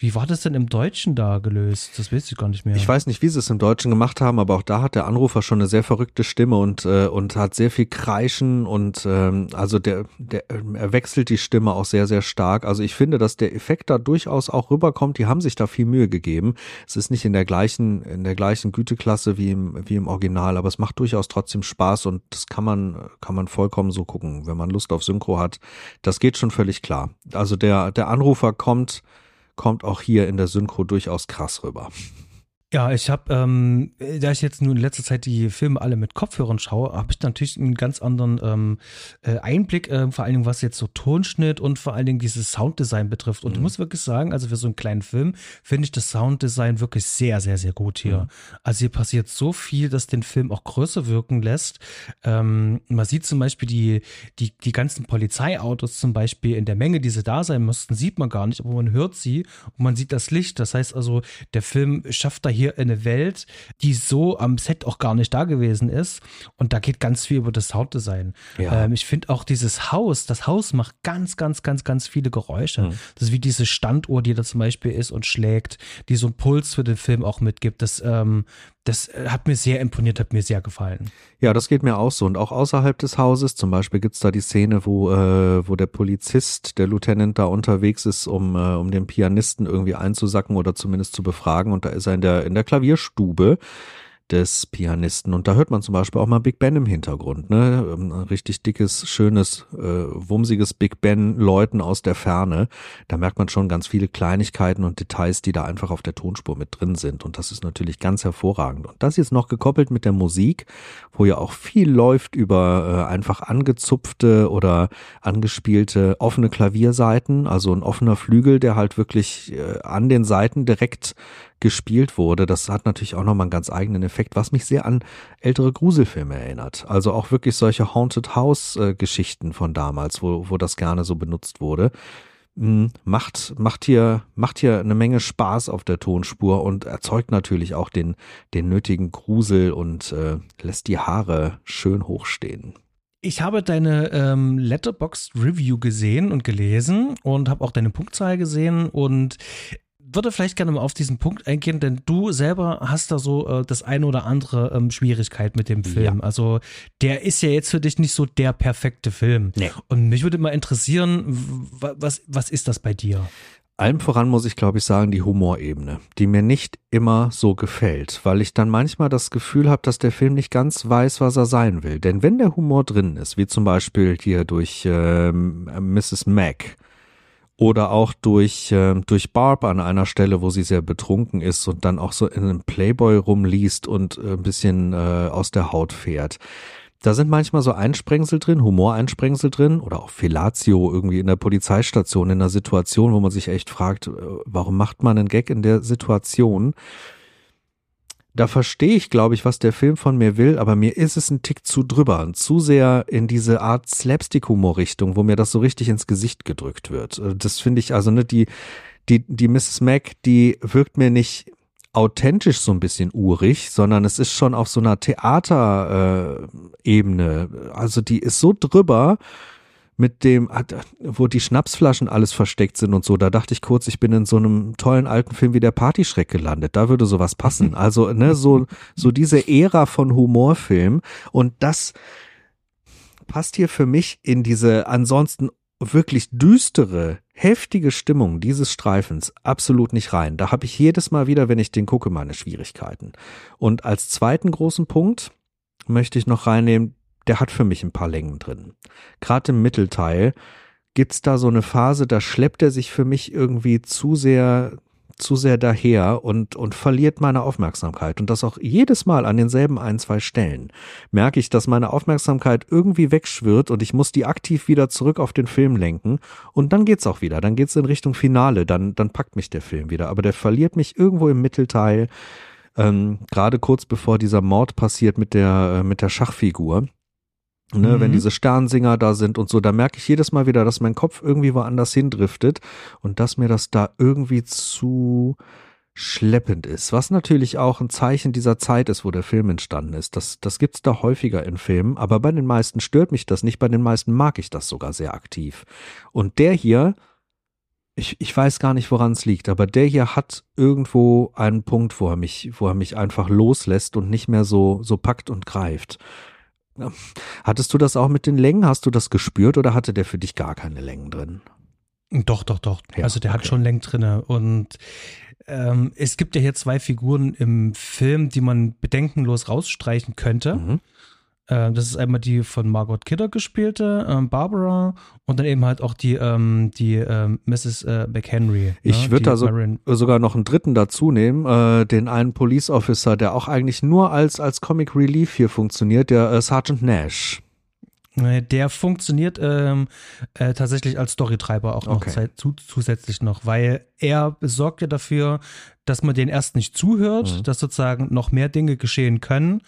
Speaker 1: Wie war das denn im Deutschen da gelöst? Das weiß ich gar nicht mehr.
Speaker 2: Ich weiß nicht, wie sie es im Deutschen gemacht haben, aber auch da hat der Anrufer schon eine sehr verrückte Stimme und äh, und hat sehr viel Kreischen und ähm, also der der er wechselt die Stimme auch sehr sehr stark. Also ich finde, dass der Effekt da durchaus auch rüberkommt. Die haben sich da viel Mühe gegeben. Es ist nicht in der gleichen in der gleichen Güteklasse wie im wie im Original, aber es macht durchaus trotzdem Spaß und das kann man kann man vollkommen so gucken, wenn man Lust auf Synchro hat. Das geht schon völlig klar. Also der der Anrufer kommt kommt auch hier in der Synchro durchaus krass rüber.
Speaker 1: Ja, ich habe, ähm, da ich jetzt nur in letzter Zeit die Filme alle mit Kopfhörern schaue, habe ich natürlich einen ganz anderen ähm, äh, Einblick, äh, vor allen Dingen was jetzt so Tonschnitt und vor allen Dingen dieses Sounddesign betrifft. Und mhm. ich muss wirklich sagen, also für so einen kleinen Film finde ich das Sounddesign wirklich sehr, sehr, sehr gut hier. Mhm. Also hier passiert so viel, dass den Film auch größer wirken lässt. Ähm, man sieht zum Beispiel die, die, die ganzen Polizeiautos zum Beispiel in der Menge, die sie da sein müssten, sieht man gar nicht, aber man hört sie und man sieht das Licht. Das heißt also, der Film schafft da hier eine Welt, die so am Set auch gar nicht da gewesen ist. Und da geht ganz viel über das Sounddesign. Ja. Ähm, ich finde auch dieses Haus, das Haus macht ganz, ganz, ganz, ganz viele Geräusche. Mhm. Das ist wie diese Standuhr, die da zum Beispiel ist und schlägt, die so einen Puls für den Film auch mitgibt. Das ähm, das äh, hat mir sehr imponiert, hat mir sehr gefallen.
Speaker 2: Ja, das geht mir auch so. Und auch außerhalb des Hauses, zum Beispiel gibt's da die Szene, wo, äh, wo der Polizist, der Lieutenant da unterwegs ist, um, äh, um den Pianisten irgendwie einzusacken oder zumindest zu befragen. Und da ist er in der, in der Klavierstube des Pianisten. Und da hört man zum Beispiel auch mal Big Ben im Hintergrund. Ne? Ähm, ein richtig dickes, schönes, äh, wumsiges Big Ben läuten aus der Ferne. Da merkt man schon ganz viele Kleinigkeiten und Details, die da einfach auf der Tonspur mit drin sind. Und das ist natürlich ganz hervorragend. Und das jetzt noch gekoppelt mit der Musik, wo ja auch viel läuft über äh, einfach angezupfte oder angespielte offene Klavierseiten, also ein offener Flügel, der halt wirklich äh, an den Seiten direkt gespielt wurde. Das hat natürlich auch nochmal einen ganz eigenen Effekt, was mich sehr an ältere Gruselfilme erinnert. Also auch wirklich solche Haunted House äh, Geschichten von damals, wo, wo das gerne so benutzt wurde. Hm, macht, macht hier, macht hier eine Menge Spaß auf der Tonspur und erzeugt natürlich auch den, den nötigen Grusel und äh, lässt die Haare schön hochstehen.
Speaker 1: Ich habe deine ähm, Letterboxd Review gesehen und gelesen und habe auch deine Punktzahl gesehen und würde vielleicht gerne mal auf diesen Punkt eingehen, denn du selber hast da so äh, das eine oder andere ähm, Schwierigkeit mit dem Film. Ja. Also der ist ja jetzt für dich nicht so der perfekte Film. Nee. Und mich würde mal interessieren, was, was ist das bei dir?
Speaker 2: allem voran muss ich, glaube ich, sagen, die Humorebene, die mir nicht immer so gefällt, weil ich dann manchmal das Gefühl habe, dass der Film nicht ganz weiß, was er sein will. Denn wenn der Humor drin ist, wie zum Beispiel hier durch ähm, Mrs. Mac oder auch durch, äh, durch Barb an einer Stelle, wo sie sehr betrunken ist und dann auch so in einem Playboy rumliest und äh, ein bisschen äh, aus der Haut fährt da sind manchmal so Einsprengsel drin, Humoreinsprengsel drin oder auch Fellatio irgendwie in der Polizeistation in einer Situation, wo man sich echt fragt, äh, warum macht man einen Gag in der Situation? Da verstehe ich, glaube ich, was der Film von mir will, aber mir ist es ein Tick zu drüber und zu sehr in diese Art Slapstick-Humor-Richtung, wo mir das so richtig ins Gesicht gedrückt wird. Äh, das finde ich, also ne, die, die, die Mrs. Mac, die wirkt mir nicht authentisch so ein bisschen urig, sondern es ist schon auf so einer Theaterebene. Äh, also die ist so drüber mit dem, wo die Schnapsflaschen alles versteckt sind und so. Da dachte ich kurz, ich bin in so einem tollen alten Film wie der Partyschreck gelandet. Da würde sowas passen. Also, ne, so, so diese Ära von Humorfilm. Und das passt hier für mich in diese ansonsten wirklich düstere, heftige Stimmung dieses Streifens absolut nicht rein. Da habe ich jedes Mal wieder, wenn ich den gucke, meine Schwierigkeiten. Und als zweiten großen Punkt möchte ich noch reinnehmen, der hat für mich ein paar Längen drin. Gerade im Mittelteil gibt's da so eine Phase, da schleppt er sich für mich irgendwie zu sehr zu sehr daher und, und verliert meine Aufmerksamkeit. Und das auch jedes Mal an denselben ein, zwei Stellen. Merke ich, dass meine Aufmerksamkeit irgendwie wegschwirrt und ich muss die aktiv wieder zurück auf den Film lenken. Und dann geht's auch wieder. Dann geht's in Richtung Finale. Dann, dann packt mich der Film wieder. Aber der verliert mich irgendwo im Mittelteil. Ähm, gerade kurz bevor dieser Mord passiert mit der, äh, mit der Schachfigur. Ne, mhm. Wenn diese Sternsinger da sind und so, da merke ich jedes Mal wieder, dass mein Kopf irgendwie woanders hindriftet und dass mir das da irgendwie zu schleppend ist. Was natürlich auch ein Zeichen dieser Zeit ist, wo der Film entstanden ist. Das, das gibt's da häufiger in Filmen, aber bei den meisten stört mich das nicht, bei den meisten mag ich das sogar sehr aktiv. Und der hier, ich, ich weiß gar nicht, woran es liegt, aber der hier hat irgendwo einen Punkt, wo er mich, wo er mich einfach loslässt und nicht mehr so, so packt und greift. Hattest du das auch mit den Längen? Hast du das gespürt oder hatte der für dich gar keine Längen drin?
Speaker 1: Doch, doch, doch. Ja, also der okay. hat schon Längen drinne und ähm, es gibt ja hier zwei Figuren im Film, die man bedenkenlos rausstreichen könnte. Mhm. Äh, das ist einmal die von Margot Kidder gespielte, ähm, Barbara, und dann eben halt auch die, ähm, die ähm, Mrs. Äh, McHenry.
Speaker 2: Ich ne? würde da so, sogar noch einen dritten dazu nehmen, äh, den einen Police Officer, der auch eigentlich nur als, als Comic Relief hier funktioniert, der äh, Sergeant Nash.
Speaker 1: Der funktioniert ähm, äh, tatsächlich als Storytreiber auch noch okay. zu, zusätzlich noch, weil er sorgt ja dafür, dass man den erst nicht zuhört, mhm. dass sozusagen noch mehr Dinge geschehen können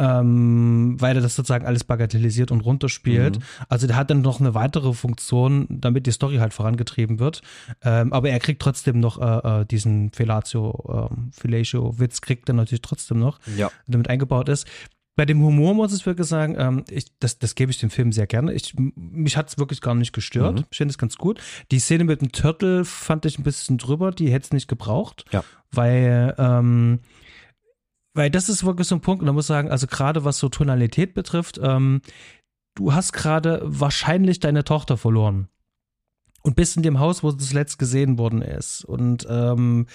Speaker 1: ähm, weil er das sozusagen alles bagatellisiert und runterspielt. Mhm. Also der hat dann noch eine weitere Funktion, damit die Story halt vorangetrieben wird. Ähm, aber er kriegt trotzdem noch äh, äh, diesen Fellatio, ähm, Fellatio-Witz kriegt er natürlich trotzdem noch,
Speaker 2: ja.
Speaker 1: der mit eingebaut ist. Bei dem Humor muss ich wirklich sagen, ähm, ich, das, das gebe ich dem Film sehr gerne. Ich, mich hat es wirklich gar nicht gestört. Mhm. Ich finde es ganz gut. Die Szene mit dem Turtle fand ich ein bisschen drüber, die hätte es nicht gebraucht.
Speaker 2: Ja.
Speaker 1: Weil ähm, weil das ist wirklich so ein Punkt, und da muss ich sagen, also gerade was so Tonalität betrifft, ähm, du hast gerade wahrscheinlich deine Tochter verloren. Und bist in dem Haus, wo das letzt gesehen worden ist. Und ähm,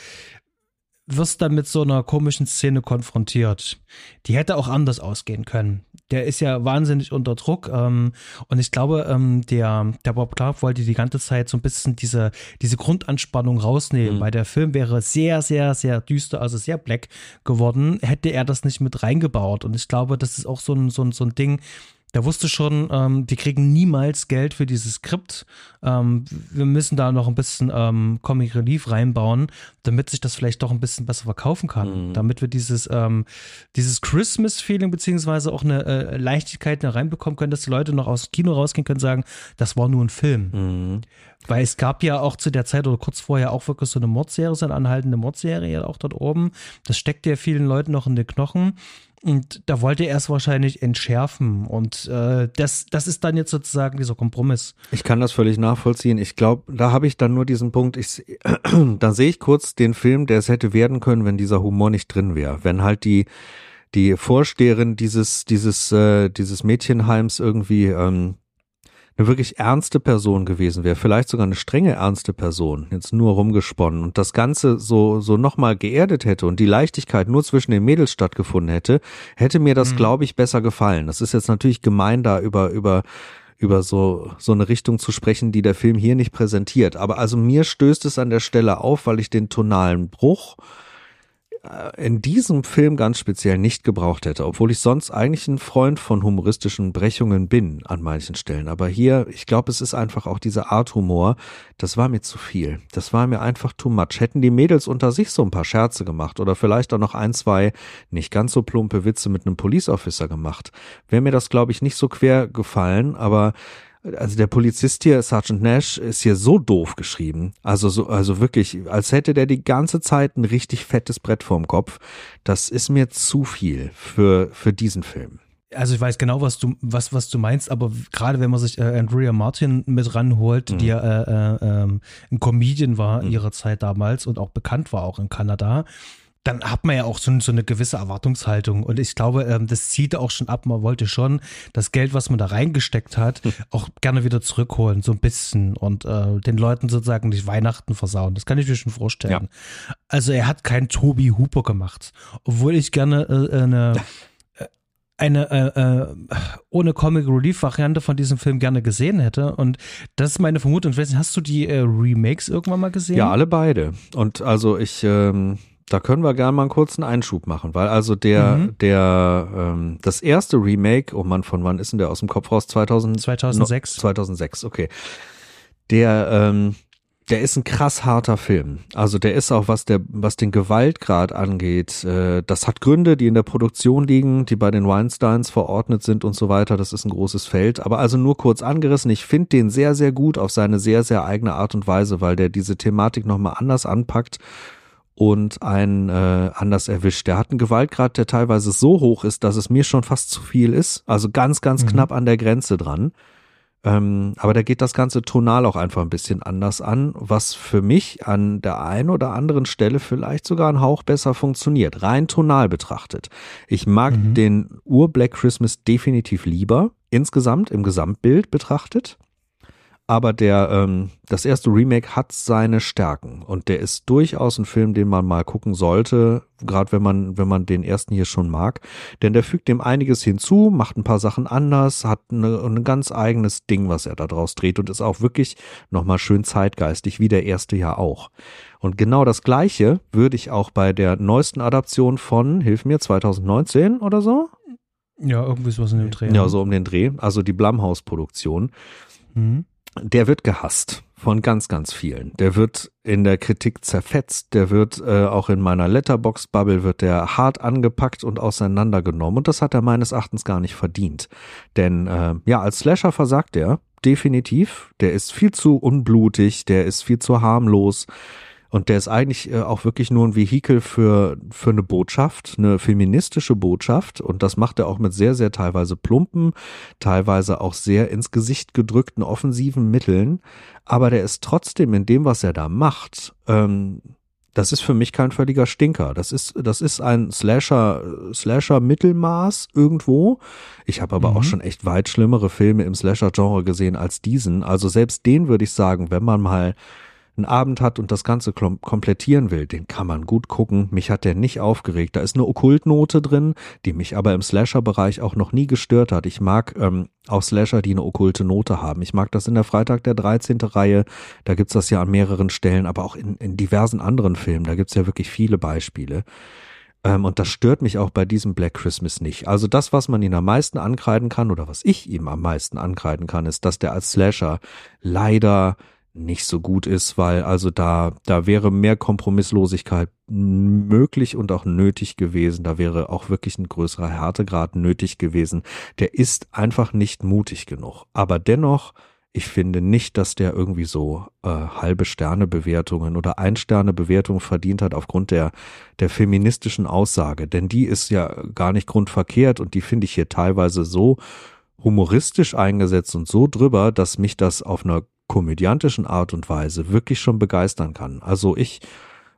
Speaker 1: wirst dann mit so einer komischen Szene konfrontiert. Die hätte auch anders ausgehen können. Der ist ja wahnsinnig unter Druck ähm, und ich glaube, ähm, der, der Bob Clark wollte die ganze Zeit so ein bisschen diese, diese Grundanspannung rausnehmen, mhm. weil der Film wäre sehr, sehr, sehr düster, also sehr black geworden, hätte er das nicht mit reingebaut. Und ich glaube, das ist auch so ein, so ein, so ein Ding, der wusste schon, ähm, die kriegen niemals Geld für dieses Skript. Ähm, wir müssen da noch ein bisschen ähm, Comic Relief reinbauen, damit sich das vielleicht doch ein bisschen besser verkaufen kann. Mhm. Damit wir dieses, ähm, dieses Christmas-Feeling beziehungsweise auch eine äh, Leichtigkeit da reinbekommen können, dass die Leute noch aus dem Kino rausgehen können und sagen, das war nur ein Film. Mhm. Weil es gab ja auch zu der Zeit oder kurz vorher auch wirklich so eine Mordserie, so eine anhaltende Mordserie auch dort oben. Das steckt ja vielen Leuten noch in den Knochen. Und da wollte er es wahrscheinlich entschärfen. Und äh, das, das ist dann jetzt sozusagen dieser Kompromiss.
Speaker 2: Ich kann das völlig nachvollziehen. Ich glaube, da habe ich dann nur diesen Punkt, ich, da sehe ich kurz den Film, der es hätte werden können, wenn dieser Humor nicht drin wäre. Wenn halt die, die Vorsteherin dieses, dieses, äh, dieses Mädchenheims irgendwie ähm, eine wirklich ernste Person gewesen wäre, vielleicht sogar eine strenge ernste Person, jetzt nur rumgesponnen und das Ganze so, so nochmal geerdet hätte und die Leichtigkeit nur zwischen den Mädels stattgefunden hätte, hätte mir das, mhm. glaube ich, besser gefallen. Das ist jetzt natürlich gemein, da über, über, über so, so eine Richtung zu sprechen, die der Film hier nicht präsentiert. Aber also mir stößt es an der Stelle auf, weil ich den tonalen Bruch in diesem Film ganz speziell nicht gebraucht hätte, obwohl ich sonst eigentlich ein Freund von humoristischen Brechungen bin an manchen Stellen. Aber hier, ich glaube, es ist einfach auch diese Art Humor, das war mir zu viel. Das war mir einfach too much. Hätten die Mädels unter sich so ein paar Scherze gemacht oder vielleicht auch noch ein, zwei nicht ganz so plumpe Witze mit einem Police Officer gemacht, wäre mir das, glaube ich, nicht so quer gefallen, aber also der Polizist hier, Sergeant Nash, ist hier so doof geschrieben. Also so, also wirklich, als hätte der die ganze Zeit ein richtig fettes Brett vorm Kopf. Das ist mir zu viel für, für diesen Film.
Speaker 1: Also ich weiß genau, was du, was, was du meinst, aber gerade wenn man sich äh, Andrea Martin mit ranholt, mhm. die ja äh, äh, ähm, ein Comedian war mhm. ihrer Zeit damals und auch bekannt war auch in Kanada, dann hat man ja auch so, so eine gewisse Erwartungshaltung. Und ich glaube, ähm, das zieht auch schon ab. Man wollte schon das Geld, was man da reingesteckt hat, hm. auch gerne wieder zurückholen, so ein bisschen. Und äh, den Leuten sozusagen die Weihnachten versauen. Das kann ich mir schon vorstellen. Ja. Also er hat keinen Toby Hooper gemacht. Obwohl ich gerne äh, eine. Äh, eine äh, äh, ohne Comic Relief Variante von diesem Film gerne gesehen hätte und das ist meine Vermutung. Ich weiß nicht, hast du die äh, Remakes irgendwann mal gesehen?
Speaker 2: Ja, alle beide. Und also ich ähm, da können wir gerne mal einen kurzen Einschub machen, weil also der, mhm. der, ähm, das erste Remake, oh Mann, von wann ist denn der aus dem Kopf raus? 2000,
Speaker 1: 2006.
Speaker 2: No, 2006, okay. Der, ähm, der ist ein krass harter Film. Also der ist auch, was der, was den Gewaltgrad angeht, äh, das hat Gründe, die in der Produktion liegen, die bei den Weinsteins verordnet sind und so weiter. Das ist ein großes Feld. Aber also nur kurz angerissen. Ich finde den sehr, sehr gut auf seine sehr, sehr eigene Art und Weise, weil der diese Thematik nochmal anders anpackt und einen äh, anders erwischt. Der hat einen Gewaltgrad, der teilweise so hoch ist, dass es mir schon fast zu viel ist. Also ganz, ganz mhm. knapp an der Grenze dran. Ähm, aber der geht das Ganze tonal auch einfach ein bisschen anders an, was für mich an der einen oder anderen Stelle vielleicht sogar ein Hauch besser funktioniert, rein tonal betrachtet. Ich mag mhm. den Ur-Black Christmas definitiv lieber, insgesamt im Gesamtbild betrachtet. Aber der, ähm, das erste Remake hat seine Stärken und der ist durchaus ein Film, den man mal gucken sollte, gerade wenn man, wenn man den ersten hier schon mag. Denn der fügt dem einiges hinzu, macht ein paar Sachen anders, hat eine, ein ganz eigenes Ding, was er da draus dreht und ist auch wirklich nochmal schön zeitgeistig, wie der erste ja auch. Und genau das Gleiche würde ich auch bei der neuesten Adaption von, hilf mir, 2019 oder so?
Speaker 1: Ja, irgendwie sowas in dem Dreh.
Speaker 2: Ja, so um den Dreh. Also die Blumhouse-Produktion. Mhm der wird gehasst von ganz, ganz vielen. Der wird in der Kritik zerfetzt, der wird äh, auch in meiner Letterbox-Bubble wird der hart angepackt und auseinandergenommen und das hat er meines Erachtens gar nicht verdient. Denn äh, ja, als Slasher versagt er definitiv. Der ist viel zu unblutig, der ist viel zu harmlos. Und der ist eigentlich äh, auch wirklich nur ein Vehikel für, für eine Botschaft, eine feministische Botschaft. Und das macht er auch mit sehr, sehr teilweise plumpen, teilweise auch sehr ins Gesicht gedrückten offensiven Mitteln. Aber der ist trotzdem in dem, was er da macht, ähm, das ist für mich kein völliger Stinker. Das ist, das ist ein Slasher, Slasher Mittelmaß irgendwo. Ich habe aber mhm. auch schon echt weit schlimmere Filme im Slasher-Genre gesehen als diesen. Also selbst den würde ich sagen, wenn man mal einen Abend hat und das Ganze komplettieren will, den kann man gut gucken. Mich hat der nicht aufgeregt. Da ist eine Okkultnote drin, die mich aber im Slasher-Bereich auch noch nie gestört hat. Ich mag ähm, auch Slasher, die eine okkulte Note haben. Ich mag das in der Freitag der 13. Reihe. Da gibt's das ja an mehreren Stellen, aber auch in, in diversen anderen Filmen. Da gibt's ja wirklich viele Beispiele ähm, und das stört mich auch bei diesem Black Christmas nicht. Also das, was man ihn am meisten ankreiden kann oder was ich ihm am meisten ankreiden kann, ist, dass der als Slasher leider nicht so gut ist, weil also da, da wäre mehr Kompromisslosigkeit möglich und auch nötig gewesen. Da wäre auch wirklich ein größerer Härtegrad nötig gewesen. Der ist einfach nicht mutig genug. Aber dennoch, ich finde nicht, dass der irgendwie so äh, halbe Sterne Bewertungen oder ein Sterne Bewertung verdient hat aufgrund der, der feministischen Aussage. Denn die ist ja gar nicht grundverkehrt und die finde ich hier teilweise so humoristisch eingesetzt und so drüber, dass mich das auf einer komödiantischen Art und Weise wirklich schon begeistern kann. Also ich,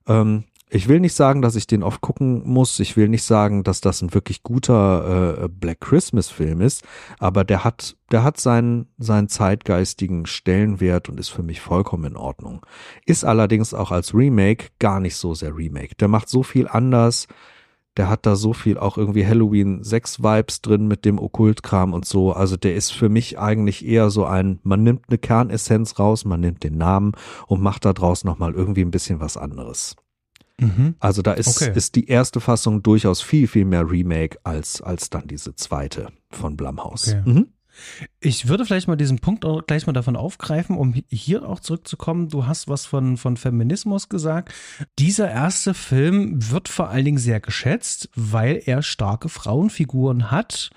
Speaker 2: ähm, Ich will nicht sagen, dass ich den oft gucken muss. Ich will nicht sagen, dass das ein wirklich guter äh, Black Christmas Film ist. Aber der hat, der hat seinen, seinen zeitgeistigen Stellenwert und ist für mich vollkommen in Ordnung. Ist allerdings auch als Remake gar nicht so sehr Remake. Der macht so viel anders. Der hat da so viel auch irgendwie Halloween 6 Vibes drin mit dem Okkultkram und so. Also der ist für mich eigentlich eher so ein, man nimmt eine Kernessenz raus, man nimmt den Namen und macht da draus nochmal irgendwie ein bisschen was anderes. Mhm. Also da ist, okay. ist die erste Fassung durchaus viel, viel mehr Remake als, als dann diese zweite von Blumhouse. Okay. Mhm.
Speaker 1: Ich würde vielleicht mal diesen Punkt gleich mal davon aufgreifen, um hier auch zurückzukommen. Du hast was von, von Feminismus gesagt. Dieser erste Film wird vor allen Dingen sehr geschätzt, weil er starke Frauenfiguren hat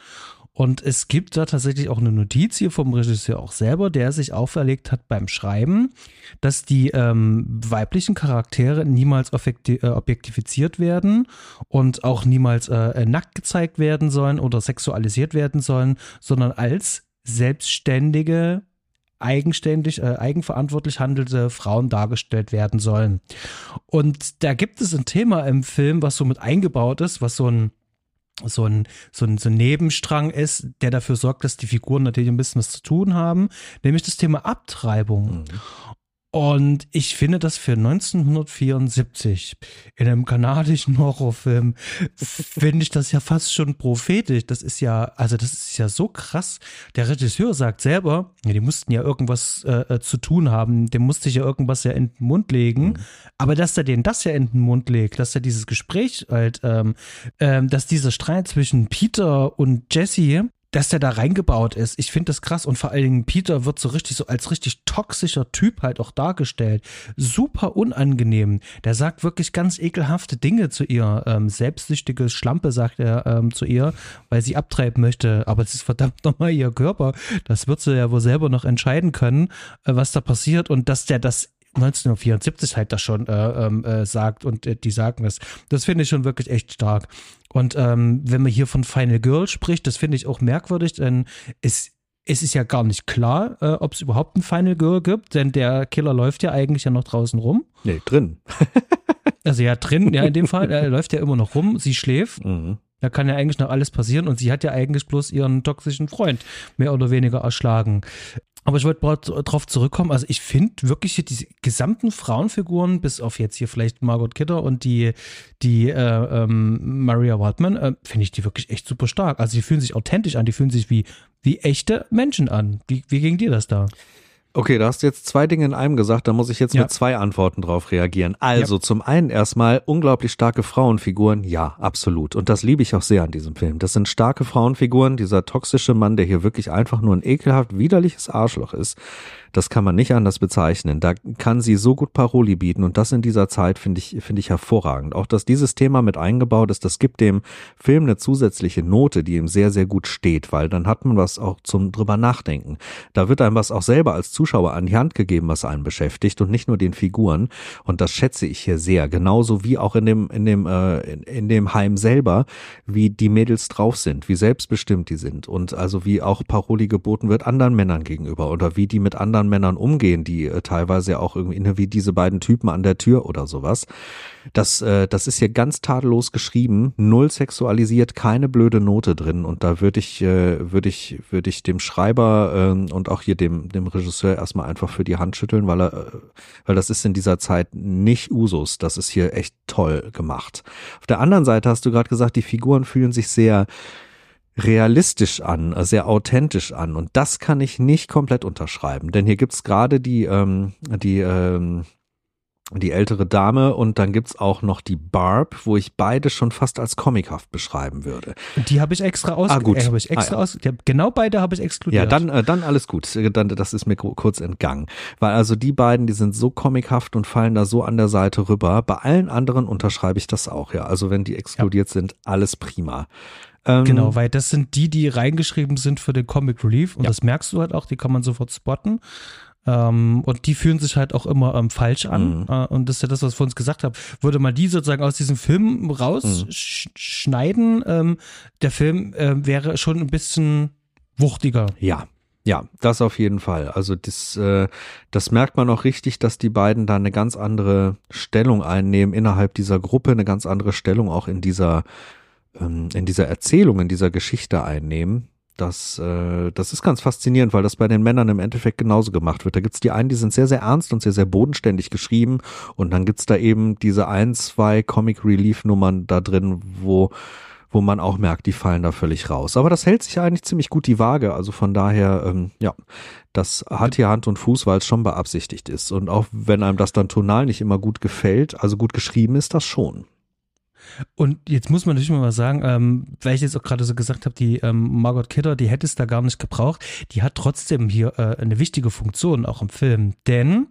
Speaker 1: und es gibt da tatsächlich auch eine Notiz hier vom Regisseur auch selber, der sich auferlegt hat beim Schreiben, dass die ähm, weiblichen Charaktere niemals äh, objektifiziert werden und auch niemals äh, nackt gezeigt werden sollen oder sexualisiert werden sollen, sondern als selbstständige eigenständig, äh, eigenverantwortlich handelte Frauen dargestellt werden sollen. Und da gibt es ein Thema im Film, was so mit eingebaut ist, was so ein so ein, so, ein, so ein Nebenstrang ist, der dafür sorgt, dass die Figuren natürlich ein bisschen was zu tun haben, nämlich das Thema Abtreibung. Mhm. Und ich finde das für 1974 in einem kanadischen Horrorfilm, finde ich das ja fast schon prophetisch. Das ist ja, also das ist ja so krass. Der Regisseur sagt selber, ja, die mussten ja irgendwas äh, äh zu tun haben, dem musste ich ja irgendwas ja in den Mund legen. Mhm. Aber dass er denen das ja in den Mund legt, dass er dieses Gespräch halt, ähm, ähm, dass dieser Streit zwischen Peter und Jesse, dass der da reingebaut ist. Ich finde das krass und vor allen Dingen Peter wird so richtig so als richtig toxischer Typ halt auch dargestellt. Super unangenehm. Der sagt wirklich ganz ekelhafte Dinge zu ihr. Ähm, selbstsüchtige Schlampe sagt er ähm, zu ihr, weil sie abtreiben möchte. Aber es ist verdammt nochmal ihr Körper. Das wird sie ja wohl selber noch entscheiden können, äh, was da passiert und dass der das 1974 halt das schon äh, ähm, äh, sagt und äh, die sagen es. Das finde ich schon wirklich echt stark. Und ähm, wenn man hier von Final Girl spricht, das finde ich auch merkwürdig, denn es, es ist ja gar nicht klar, äh, ob es überhaupt ein Final Girl gibt, denn der Killer läuft ja eigentlich ja noch draußen rum.
Speaker 2: Nee, drin.
Speaker 1: also ja, drin, ja, in dem Fall, er läuft ja immer noch rum, sie schläft. Mhm. Da kann ja eigentlich noch alles passieren und sie hat ja eigentlich bloß ihren toxischen Freund mehr oder weniger erschlagen. Aber ich wollte darauf zurückkommen. Also ich finde wirklich hier die gesamten Frauenfiguren, bis auf jetzt hier vielleicht Margot Kidder und die, die äh, ähm, Maria Waldman, äh, finde ich die wirklich echt super stark. Also die fühlen sich authentisch an, die fühlen sich wie, wie echte Menschen an. Wie, wie ging dir das da?
Speaker 2: Okay, da hast du jetzt zwei Dinge in einem gesagt, da muss ich jetzt ja. mit zwei Antworten drauf reagieren. Also ja. zum einen erstmal unglaublich starke Frauenfiguren, ja, absolut. Und das liebe ich auch sehr an diesem Film. Das sind starke Frauenfiguren, dieser toxische Mann, der hier wirklich einfach nur ein ekelhaft widerliches Arschloch ist. Das kann man nicht anders bezeichnen. Da kann sie so gut Paroli bieten und das in dieser Zeit finde ich, finde ich hervorragend. Auch, dass dieses Thema mit eingebaut ist, das gibt dem Film eine zusätzliche Note, die ihm sehr, sehr gut steht, weil dann hat man was auch zum drüber nachdenken. Da wird einem was auch selber als Zuschauer an die Hand gegeben, was einen beschäftigt und nicht nur den Figuren. Und das schätze ich hier sehr. Genauso wie auch in dem, in dem, äh, in, in dem Heim selber, wie die Mädels drauf sind, wie selbstbestimmt die sind und also wie auch Paroli geboten wird anderen Männern gegenüber oder wie die mit anderen anderen Männern umgehen, die äh, teilweise auch irgendwie ne, wie diese beiden Typen an der Tür oder sowas. Das, äh, das ist hier ganz tadellos geschrieben, null sexualisiert, keine blöde Note drin. Und da würde ich, äh, würde ich, würde ich dem Schreiber äh, und auch hier dem, dem Regisseur erstmal einfach für die Hand schütteln, weil er, äh, weil das ist in dieser Zeit nicht Usus. Das ist hier echt toll gemacht. Auf der anderen Seite hast du gerade gesagt, die Figuren fühlen sich sehr realistisch an, äh, sehr authentisch an. Und das kann ich nicht komplett unterschreiben. Denn hier gibt's gerade die, ähm, die, ähm, die ältere Dame und dann gibt's auch noch die Barb, wo ich beide schon fast als comichaft beschreiben würde.
Speaker 1: Die habe ich extra aus.
Speaker 2: Ah, gut. Äh,
Speaker 1: ich extra ah, ja. aus genau beide habe ich exkludiert.
Speaker 2: Ja, dann, äh, dann alles gut. Dann, das ist mir kurz entgangen. Weil also die beiden, die sind so comichaft und fallen da so an der Seite rüber. Bei allen anderen unterschreibe ich das auch, ja. Also wenn die exkludiert ja. sind, alles prima.
Speaker 1: Ähm, genau, weil das sind die, die reingeschrieben sind für den Comic Relief und ja. das merkst du halt auch, die kann man sofort spotten. Ähm, und die fühlen sich halt auch immer ähm, falsch an. Mhm. Äh, und das ist ja das, was ich vorhin gesagt habe. Würde man die sozusagen aus diesem Film rausschneiden, mhm. ähm, der Film äh, wäre schon ein bisschen wuchtiger.
Speaker 2: Ja, Ja, das auf jeden Fall. Also das, äh, das merkt man auch richtig, dass die beiden da eine ganz andere Stellung einnehmen innerhalb dieser Gruppe, eine ganz andere Stellung auch in dieser, ähm, in dieser Erzählung, in dieser Geschichte einnehmen. Das, äh, das ist ganz faszinierend, weil das bei den Männern im Endeffekt genauso gemacht wird. Da gibt's die einen, die sind sehr, sehr ernst und sehr, sehr bodenständig geschrieben. Und dann gibt's da eben diese ein, zwei Comic Relief Nummern da drin, wo wo man auch merkt, die fallen da völlig raus. Aber das hält sich eigentlich ziemlich gut die Waage. Also von daher, ähm, ja, das hat hier Hand und Fuß, weil es schon beabsichtigt ist. Und auch wenn einem das dann tonal nicht immer gut gefällt, also gut geschrieben ist das schon.
Speaker 1: Und jetzt muss man natürlich mal sagen, ähm, weil ich jetzt auch gerade so gesagt habe, die ähm, Margot Kidder, die hätte es da gar nicht gebraucht. Die hat trotzdem hier äh, eine wichtige Funktion auch im Film, denn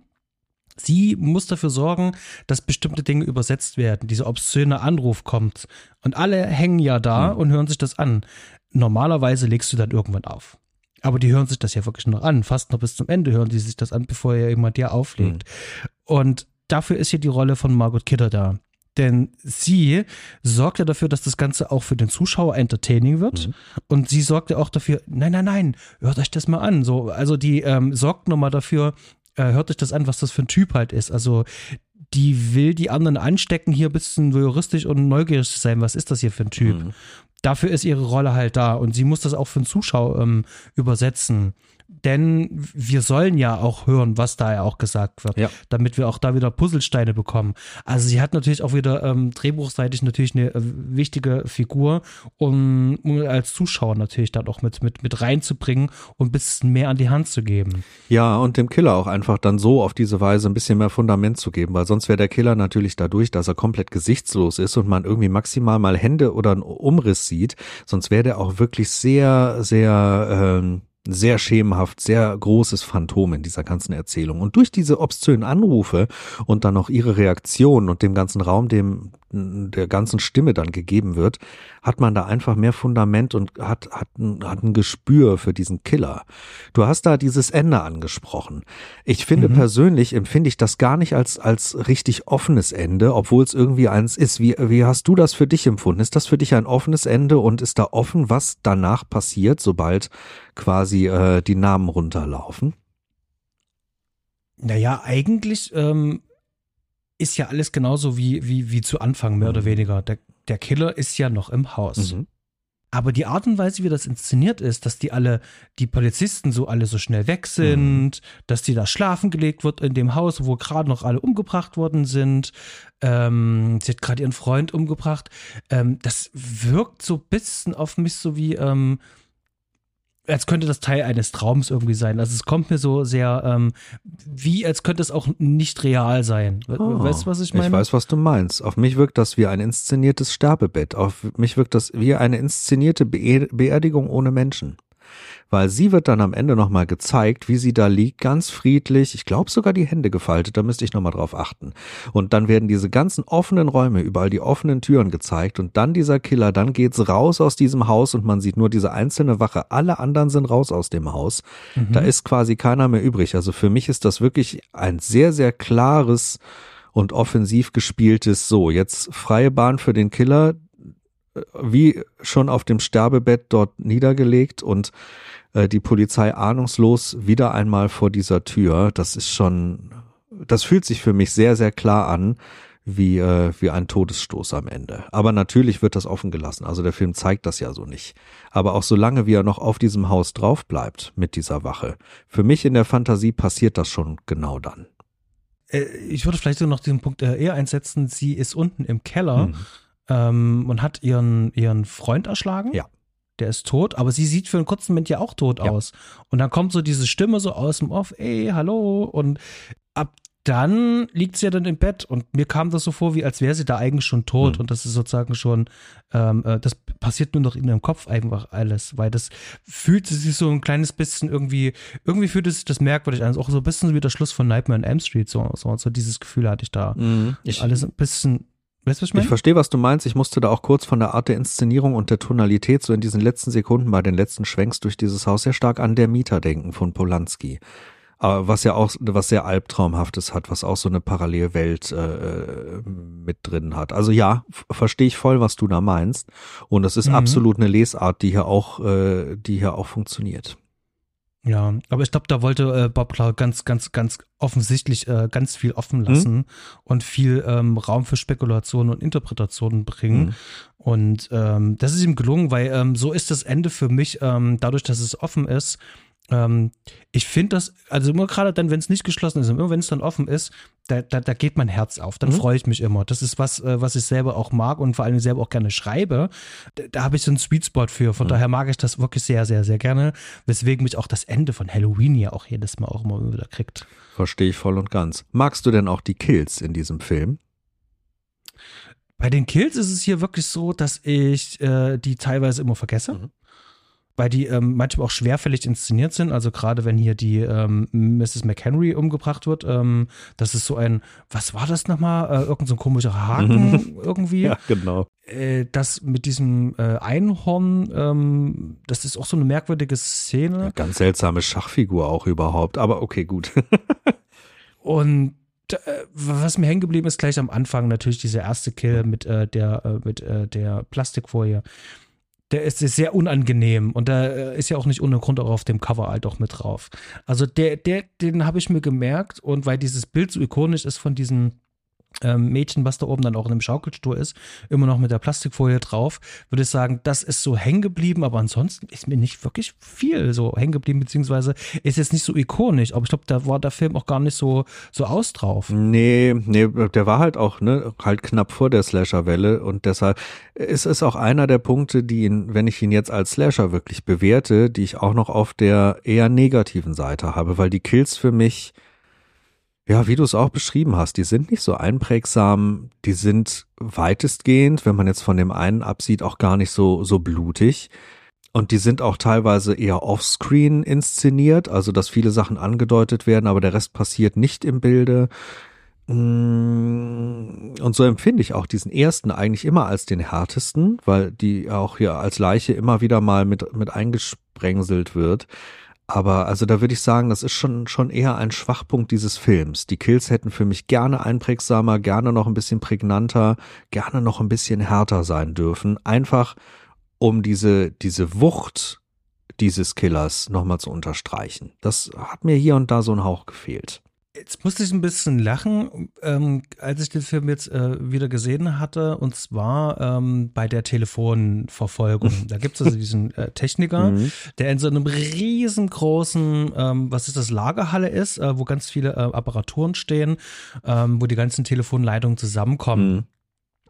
Speaker 1: Sie muss dafür sorgen, dass bestimmte Dinge übersetzt werden. Dieser obszöne Anruf kommt und alle hängen ja da mhm. und hören sich das an. Normalerweise legst du dann irgendwann auf. Aber die hören sich das ja wirklich noch an. Fast noch bis zum Ende hören die sich das an, bevor ja jemand dir auflegt. Mhm. Und dafür ist hier die Rolle von Margot Kidder da. Denn sie sorgt ja dafür, dass das Ganze auch für den Zuschauer entertaining wird. Mhm. Und sie sorgt ja auch dafür, nein, nein, nein, hört euch das mal an. So, also die ähm, sorgt nochmal dafür, äh, hört euch das an, was das für ein Typ halt ist. Also die will die anderen anstecken, hier ein bisschen juristisch und neugierig zu sein. Was ist das hier für ein Typ? Mhm. Dafür ist ihre Rolle halt da und sie muss das auch für den Zuschauer ähm, übersetzen denn wir sollen ja auch hören, was da ja auch gesagt wird, ja. damit wir auch da wieder Puzzlesteine bekommen. Also sie hat natürlich auch wieder ähm, drehbuchseitig natürlich eine äh, wichtige Figur, um, um, als Zuschauer natürlich dann auch mit, mit, mit reinzubringen und ein bisschen mehr an die Hand zu geben.
Speaker 2: Ja, und dem Killer auch einfach dann so auf diese Weise ein bisschen mehr Fundament zu geben, weil sonst wäre der Killer natürlich dadurch, dass er komplett gesichtslos ist und man irgendwie maximal mal Hände oder einen Umriss sieht, sonst wäre der auch wirklich sehr, sehr ähm, sehr schemenhaft, sehr großes Phantom in dieser ganzen Erzählung. Und durch diese obszönen Anrufe und dann noch ihre Reaktion und dem ganzen Raum, dem der ganzen Stimme dann gegeben wird, hat man da einfach mehr Fundament und hat, hat, ein, hat ein Gespür für diesen Killer. Du hast da dieses Ende angesprochen. Ich finde mhm. persönlich empfinde ich das gar nicht als, als richtig offenes Ende, obwohl es irgendwie eins ist. Wie, wie hast du das für dich empfunden? Ist das für dich ein offenes Ende und ist da offen, was danach passiert, sobald quasi äh, die Namen runterlaufen?
Speaker 1: Naja, eigentlich ähm, ist ja alles genauso wie, wie, wie zu Anfang, mehr mhm. oder weniger. Der, der Killer ist ja noch im Haus. Mhm. Aber die Art und Weise, wie das inszeniert ist, dass die alle, die Polizisten so alle so schnell weg sind, mhm. dass die da schlafen gelegt wird in dem Haus, wo gerade noch alle umgebracht worden sind. Ähm, sie hat gerade ihren Freund umgebracht. Ähm, das wirkt so ein bisschen auf mich so wie, ähm, als könnte das Teil eines Traums irgendwie sein. Also es kommt mir so sehr, ähm, wie als könnte es auch nicht real sein. Oh, weißt du, was ich meine?
Speaker 2: Ich weiß, was du meinst. Auf mich wirkt das wie ein inszeniertes Sterbebett. Auf mich wirkt das wie eine inszenierte Beerdigung ohne Menschen weil sie wird dann am Ende nochmal gezeigt, wie sie da liegt, ganz friedlich, ich glaube sogar die Hände gefaltet, da müsste ich nochmal drauf achten. Und dann werden diese ganzen offenen Räume, überall die offenen Türen gezeigt und dann dieser Killer, dann geht's raus aus diesem Haus und man sieht nur diese einzelne Wache, alle anderen sind raus aus dem Haus. Mhm. Da ist quasi keiner mehr übrig. Also für mich ist das wirklich ein sehr, sehr klares und offensiv gespieltes so. Jetzt freie Bahn für den Killer, wie schon auf dem Sterbebett dort niedergelegt und äh, die Polizei ahnungslos wieder einmal vor dieser Tür. Das ist schon, das fühlt sich für mich sehr, sehr klar an, wie, äh, wie ein Todesstoß am Ende. Aber natürlich wird das offen gelassen. Also der Film zeigt das ja so nicht. Aber auch solange wie er noch auf diesem Haus drauf bleibt mit dieser Wache, für mich in der Fantasie passiert das schon genau dann.
Speaker 1: Äh, ich würde vielleicht so noch den Punkt äh, eher einsetzen, sie ist unten im Keller hm. ähm, und hat ihren, ihren Freund erschlagen.
Speaker 2: Ja
Speaker 1: der ist tot, aber sie sieht für einen kurzen Moment ja auch tot ja. aus. Und dann kommt so diese Stimme so aus dem Off, ey, hallo. Und ab dann liegt sie ja dann im Bett und mir kam das so vor, wie als wäre sie da eigentlich schon tot mhm. und das ist sozusagen schon, ähm, äh, das passiert nur noch in ihrem Kopf einfach alles, weil das fühlt sich so ein kleines bisschen irgendwie, irgendwie fühlt es sich das merkwürdig an, auch so ein bisschen wie der Schluss von Nightmare on Elm Street, so, so, so dieses Gefühl hatte ich da. Mhm. Ich, alles ein bisschen
Speaker 2: Weißt du, was ich meine? Ich verstehe, was du meinst. Ich musste da auch kurz von der Art der Inszenierung und der Tonalität so in diesen letzten Sekunden bei den letzten Schwenks durch dieses Haus sehr stark an der Mieter denken von Polanski. Aber was ja auch was sehr albtraumhaftes hat, was auch so eine Parallelwelt äh, mit drin hat. Also ja, verstehe ich voll, was du da meinst. Und das ist mhm. absolut eine Lesart, die hier auch, äh, die hier auch funktioniert.
Speaker 1: Ja, aber ich glaube, da wollte äh, Bob Clark ganz, ganz, ganz offensichtlich äh, ganz viel offen lassen mhm. und viel ähm, Raum für Spekulationen und Interpretationen bringen. Mhm. Und ähm, das ist ihm gelungen, weil ähm, so ist das Ende für mich, ähm, dadurch, dass es offen ist, ähm, ich finde das, also immer gerade dann, wenn es nicht geschlossen ist, immer wenn es dann offen ist, da, da, da geht mein Herz auf. Dann mhm. freue ich mich immer. Das ist was, äh, was ich selber auch mag und vor allem selber auch gerne schreibe. Da, da habe ich so einen Sweet Spot für. Von mhm. daher mag ich das wirklich sehr, sehr, sehr gerne. Weswegen mich auch das Ende von Halloween ja auch jedes Mal auch immer wieder kriegt.
Speaker 2: Verstehe ich voll und ganz. Magst du denn auch die Kills in diesem Film?
Speaker 1: Bei den Kills ist es hier wirklich so, dass ich äh, die teilweise immer vergesse. Mhm weil die ähm, manchmal auch schwerfällig inszeniert sind. Also gerade wenn hier die ähm, Mrs. McHenry umgebracht wird, ähm, das ist so ein, was war das nochmal? Äh, irgend so ein komischer Haken mhm. irgendwie.
Speaker 2: Ja, genau.
Speaker 1: Äh, das mit diesem äh, Einhorn, ähm, das ist auch so eine merkwürdige Szene. Ja,
Speaker 2: ganz seltsame Schachfigur auch überhaupt, aber okay, gut.
Speaker 1: Und äh, was mir hängen geblieben ist, gleich am Anfang natürlich dieser erste Kill mit äh, der, äh, mit der Plastikfolie der ist sehr unangenehm und da äh, ist ja auch nicht ohne Grund auch auf dem Cover halt auch mit drauf. Also der, der, den habe ich mir gemerkt und weil dieses Bild so ikonisch ist von diesem ähm, Mädchen, was da oben dann auch in dem Schaukelstuhl ist, immer noch mit der Plastikfolie drauf, würde ich sagen, das ist so hängen geblieben, aber ansonsten ist mir nicht wirklich viel so hängen geblieben, beziehungsweise ist jetzt nicht so ikonisch, aber ich glaube, da war der Film auch gar nicht so, so aus drauf.
Speaker 2: Nee, nee, der war halt auch, ne, halt knapp vor der Slasher-Welle und deshalb ist es auch einer der Punkte, die ihn, wenn ich ihn jetzt als Slasher wirklich bewerte, die ich auch noch auf der eher negativen Seite habe, weil die Kills für mich ja, wie du es auch beschrieben hast, die sind nicht so einprägsam, die sind weitestgehend, wenn man jetzt von dem einen absieht, auch gar nicht so, so blutig. Und die sind auch teilweise eher offscreen inszeniert, also dass viele Sachen angedeutet werden, aber der Rest passiert nicht im Bilde. Mm, und so empfinde ich auch diesen ersten eigentlich immer als den härtesten, weil die auch hier als Leiche immer wieder mal mit, mit eingesprengselt wird. Aber also da würde ich sagen, das ist schon, schon eher ein Schwachpunkt dieses Films. Die Kills hätten für mich gerne einprägsamer, gerne noch ein bisschen prägnanter, gerne noch ein bisschen härter sein dürfen. Einfach um diese, diese Wucht dieses Killers nochmal zu unterstreichen. Das hat mir hier und da so ein Hauch gefehlt.
Speaker 1: Jetzt musste ich ein bisschen lachen, ähm, als ich den Film jetzt äh, wieder gesehen hatte, und zwar ähm, bei der Telefonverfolgung. Da gibt es also diesen äh, Techniker, mhm. der in so einem riesengroßen, ähm, was ist das, Lagerhalle ist, äh, wo ganz viele äh, Apparaturen stehen, ähm, wo die ganzen Telefonleitungen zusammenkommen. Mhm.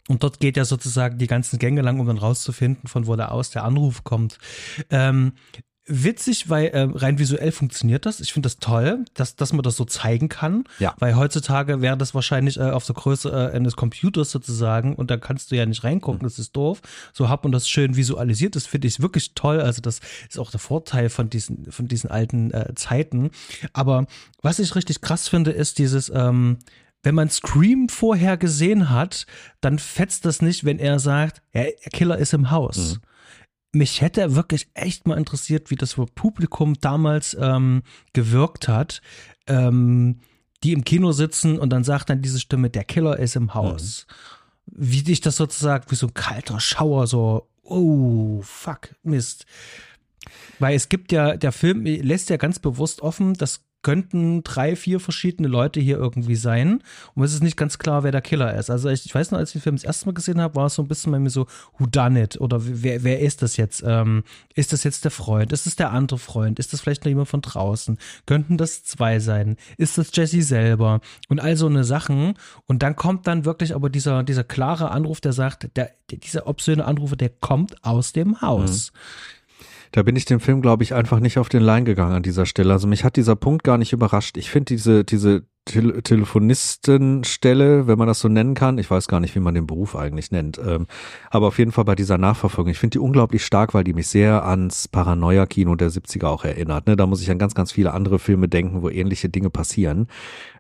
Speaker 1: Und dort geht ja sozusagen die ganzen Gänge lang, um dann rauszufinden, von wo da aus der Anruf kommt. Ähm, witzig, weil äh, rein visuell funktioniert das. Ich finde das toll, dass, dass man das so zeigen kann.
Speaker 2: Ja.
Speaker 1: Weil heutzutage wäre das wahrscheinlich äh, auf der Größe äh, eines Computers sozusagen und da kannst du ja nicht reingucken, mhm. das ist doof. So hat man das schön visualisiert, das finde ich wirklich toll. Also das ist auch der Vorteil von diesen, von diesen alten äh, Zeiten. Aber was ich richtig krass finde, ist dieses, ähm, wenn man Scream vorher gesehen hat, dann fetzt das nicht, wenn er sagt, ja, Killer ist im Haus. Mhm mich hätte wirklich echt mal interessiert, wie das Publikum damals ähm, gewirkt hat, ähm, die im Kino sitzen und dann sagt dann diese Stimme, der Killer ist im Haus. Mhm. Wie dich das sozusagen, wie so ein kalter Schauer, so, oh, fuck, Mist. Weil es gibt ja, der Film lässt ja ganz bewusst offen, dass könnten drei, vier verschiedene Leute hier irgendwie sein. Und es ist nicht ganz klar, wer der Killer ist. Also ich, ich weiß noch, als ich den Film das erste Mal gesehen habe, war es so ein bisschen bei mir so, who done it? Oder wer, wer ist das jetzt? Ähm, ist das jetzt der Freund? Ist das der andere Freund? Ist das vielleicht noch jemand von draußen? Könnten das zwei sein? Ist das Jesse selber? Und all so eine Sachen. Und dann kommt dann wirklich aber dieser, dieser klare Anruf, der sagt, der, dieser obszöne Anrufer, der kommt aus dem Haus. Mhm
Speaker 2: da bin ich dem Film, glaube ich, einfach nicht auf den Lein gegangen an dieser Stelle. Also mich hat dieser Punkt gar nicht überrascht. Ich finde diese, diese Te Telefonistenstelle, wenn man das so nennen kann, ich weiß gar nicht, wie man den Beruf eigentlich nennt, ähm, aber auf jeden Fall bei dieser Nachverfolgung, ich finde die unglaublich stark, weil die mich sehr ans Paranoia-Kino der 70er auch erinnert. Ne? Da muss ich an ganz, ganz viele andere Filme denken, wo ähnliche Dinge passieren.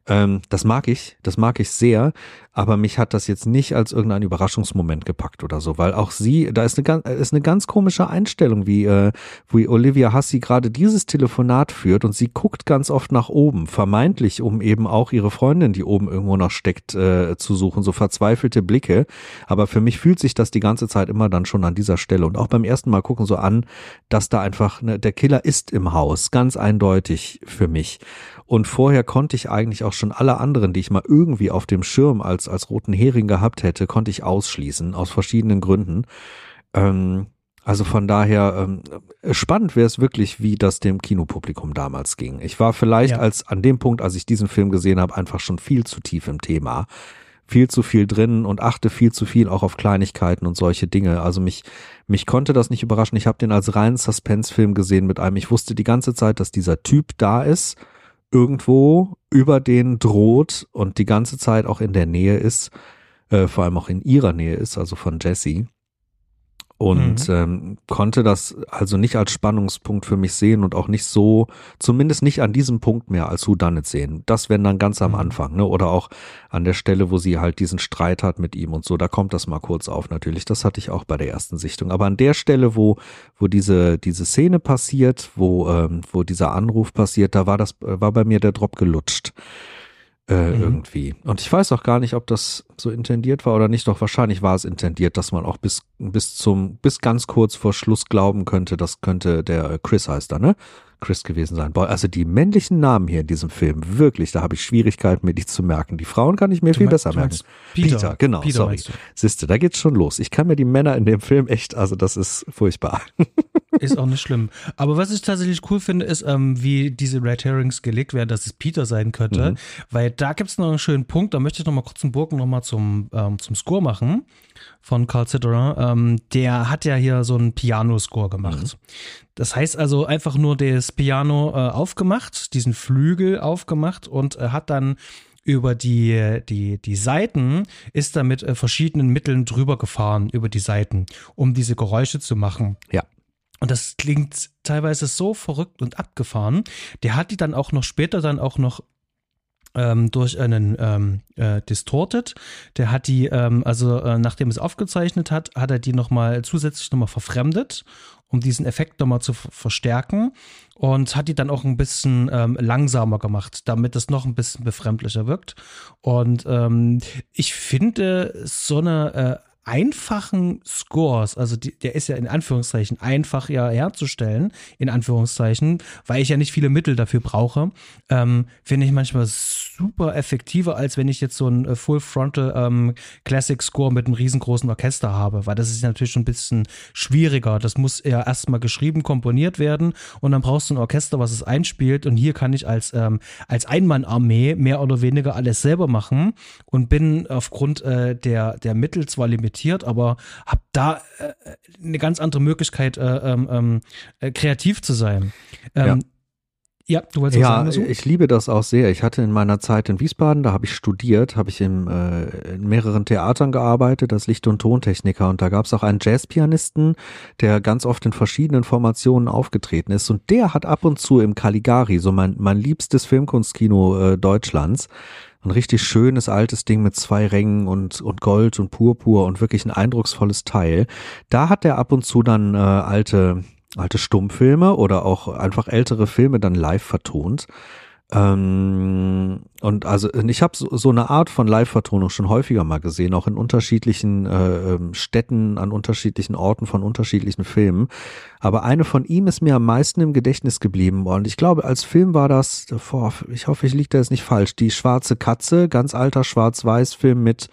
Speaker 2: Ähm, das mag ich, das mag ich sehr, aber mich hat das jetzt nicht als irgendein Überraschungsmoment gepackt oder so, weil auch sie, da ist eine ganz, ist eine ganz komische Einstellung, wie, äh, wie Olivia Hussey gerade dieses Telefonat führt und sie guckt ganz oft nach oben, vermeintlich, um eben auch ihre Freundin, die oben irgendwo noch steckt, äh, zu suchen, so verzweifelte Blicke. Aber für mich fühlt sich das die ganze Zeit immer dann schon an dieser Stelle und auch beim ersten Mal gucken so an, dass da einfach, ne, der Killer ist im Haus, ganz eindeutig für mich. Und vorher konnte ich eigentlich auch schon alle anderen, die ich mal irgendwie auf dem Schirm als, als roten Hering gehabt hätte, konnte ich ausschließen, aus verschiedenen Gründen. Ähm, also von daher ähm, spannend wäre es wirklich, wie das dem Kinopublikum damals ging. Ich war vielleicht ja. als an dem Punkt, als ich diesen Film gesehen habe, einfach schon viel zu tief im Thema, viel zu viel drin und achte viel zu viel auch auf Kleinigkeiten und solche Dinge. Also mich mich konnte das nicht überraschen. Ich habe den als reinen Suspense-Film gesehen mit einem. Ich wusste die ganze Zeit, dass dieser Typ da ist irgendwo über den droht und die ganze Zeit auch in der Nähe ist, äh, vor allem auch in ihrer Nähe ist, also von Jesse und mhm. ähm, konnte das also nicht als Spannungspunkt für mich sehen und auch nicht so, zumindest nicht an diesem Punkt mehr als It sehen. Das wenn dann ganz am mhm. Anfang, ne? Oder auch an der Stelle, wo sie halt diesen Streit hat mit ihm und so, da kommt das mal kurz auf natürlich. Das hatte ich auch bei der ersten Sichtung. Aber an der Stelle, wo, wo diese, diese Szene passiert, wo, ähm, wo dieser Anruf passiert, da war das, war bei mir der Drop gelutscht äh, mhm. irgendwie. Und ich weiß auch gar nicht, ob das so intendiert war oder nicht. Doch wahrscheinlich war es intendiert, dass man auch bis bis zum bis ganz kurz vor Schluss glauben könnte, das könnte der Chris heißt da, ne? Chris gewesen sein. Boah, also die männlichen Namen hier in diesem Film, wirklich, da habe ich Schwierigkeiten, mir die zu merken. Die Frauen kann ich mir du viel besser merken.
Speaker 1: Peter, Peter,
Speaker 2: genau, Peter sorry. Siehste, da geht's schon los. Ich kann mir die Männer in dem Film echt, also das ist furchtbar.
Speaker 1: Ist auch nicht schlimm. Aber was ich tatsächlich cool finde, ist, ähm, wie diese Red Herrings gelegt werden, dass es Peter sein könnte. Mhm. Weil da gibt's noch einen schönen Punkt, da möchte ich noch mal kurz einen Bogen noch mal zum, ähm, zum Score machen von Carl Citterer. Ähm, der hat ja hier so einen Piano-Score gemacht. Mhm. Das heißt also einfach nur das Piano äh, aufgemacht, diesen Flügel aufgemacht und äh, hat dann über die, die, die Seiten ist er mit äh, verschiedenen Mitteln drüber gefahren, über die Seiten, um diese Geräusche zu machen.
Speaker 2: Ja.
Speaker 1: Und das klingt teilweise so verrückt und abgefahren. Der hat die dann auch noch später dann auch noch ähm, durch einen ähm, äh, Distorted. Der hat die, ähm, also äh, nachdem es aufgezeichnet hat, hat er die nochmal zusätzlich nochmal verfremdet, um diesen Effekt nochmal zu verstärken und hat die dann auch ein bisschen ähm, langsamer gemacht, damit es noch ein bisschen befremdlicher wirkt. Und ähm, ich finde so eine äh, einfachen Scores, also die, der ist ja in Anführungszeichen einfach ja herzustellen, in Anführungszeichen, weil ich ja nicht viele Mittel dafür brauche, ähm, finde ich manchmal super effektiver, als wenn ich jetzt so ein äh, Full Frontal ähm, Classic Score mit einem riesengroßen Orchester habe, weil das ist natürlich schon ein bisschen schwieriger. Das muss ja erstmal geschrieben, komponiert werden und dann brauchst du ein Orchester, was es einspielt und hier kann ich als, ähm, als Einmann-Armee mehr oder weniger alles selber machen und bin aufgrund äh, der, der Mittel zwar limitiert, akzeptiert, aber habe da äh, eine ganz andere Möglichkeit, äh, ähm, ähm, äh, kreativ zu sein. Ähm, ja. Ja,
Speaker 2: du wolltest ja, sagen, so? ich liebe das auch sehr. Ich hatte in meiner Zeit in Wiesbaden, da habe ich studiert, habe ich im, äh, in mehreren Theatern gearbeitet als Licht- und Tontechniker und da gab es auch einen Jazzpianisten, der ganz oft in verschiedenen Formationen aufgetreten ist und der hat ab und zu im Caligari, so mein, mein liebstes Filmkunstkino äh, Deutschlands, ein richtig schönes altes Ding mit zwei Rängen und, und Gold und Purpur und wirklich ein eindrucksvolles Teil. Da hat er ab und zu dann äh, alte, alte Stummfilme oder auch einfach ältere Filme dann live vertont. Ähm, und also ich habe so, so eine Art von Live-Vertonung schon häufiger mal gesehen, auch in unterschiedlichen äh, ähm, Städten, an unterschiedlichen Orten von unterschiedlichen Filmen. Aber eine von ihm ist mir am meisten im Gedächtnis geblieben. Und ich glaube, als Film war das, boah, ich hoffe, ich liege da jetzt nicht falsch, die Schwarze Katze, ganz alter Schwarz-Weiß-Film mit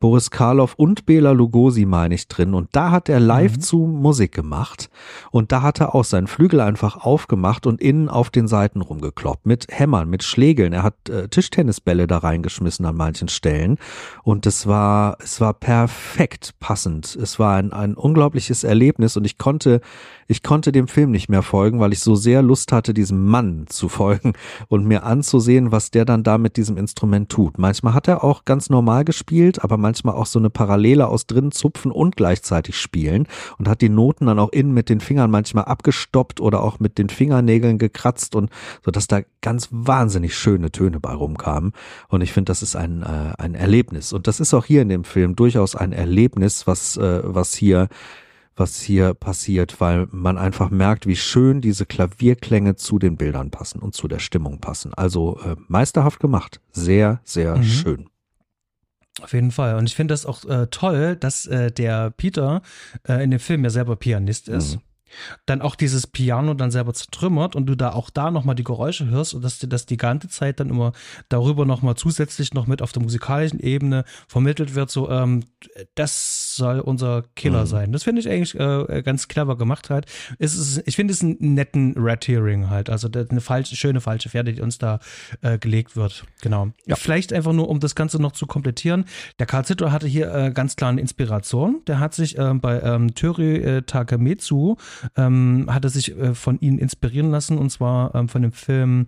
Speaker 2: Boris Karloff und Bela Lugosi, meine ich, drin. Und da hat er live mhm. zu Musik gemacht. Und da hat er auch seinen Flügel einfach aufgemacht und innen auf den Seiten rumgekloppt. Mit Hämmern, mit Schlägeln. Er hat äh, Tischtennisbälle da reingeschmissen an manchen Stellen. Und es war, es war perfekt passend. Es war ein, ein unglaubliches Erlebnis und ich konnte ich konnte dem Film nicht mehr folgen, weil ich so sehr Lust hatte, diesem Mann zu folgen und mir anzusehen, was der dann da mit diesem Instrument tut. Manchmal hat er auch ganz normal gespielt, aber manchmal auch so eine Parallele aus drin zupfen und gleichzeitig spielen und hat die Noten dann auch innen mit den Fingern manchmal abgestoppt oder auch mit den Fingernägeln gekratzt und so, dass da ganz wahnsinnig schöne Töne bei rumkamen. Und ich finde, das ist ein, äh, ein Erlebnis. Und das ist auch hier in dem Film durchaus ein Erlebnis, was, äh, was hier was hier passiert, weil man einfach merkt, wie schön diese Klavierklänge zu den Bildern passen und zu der Stimmung passen. Also äh, meisterhaft gemacht. Sehr, sehr mhm. schön.
Speaker 1: Auf jeden Fall. Und ich finde das auch äh, toll, dass äh, der Peter äh, in dem Film ja selber Pianist ist. Mhm dann auch dieses Piano dann selber zertrümmert und du da auch da nochmal die Geräusche hörst und dass dir das die ganze Zeit dann immer darüber nochmal zusätzlich noch mit auf der musikalischen Ebene vermittelt wird, so ähm, das soll unser Killer mhm. sein. Das finde ich eigentlich äh, ganz clever gemacht halt. Es ist, ich finde es einen netten Red Hearing halt, also eine falsche, schöne falsche Pferde, die uns da äh, gelegt wird. Genau. Ja. Vielleicht einfach nur, um das Ganze noch zu komplettieren. Der Karl Zitter hatte hier äh, ganz klar eine Inspiration. Der hat sich äh, bei ähm, Töri äh, Takemetsu ähm, hat er sich äh, von ihnen inspirieren lassen und zwar ähm, von dem Film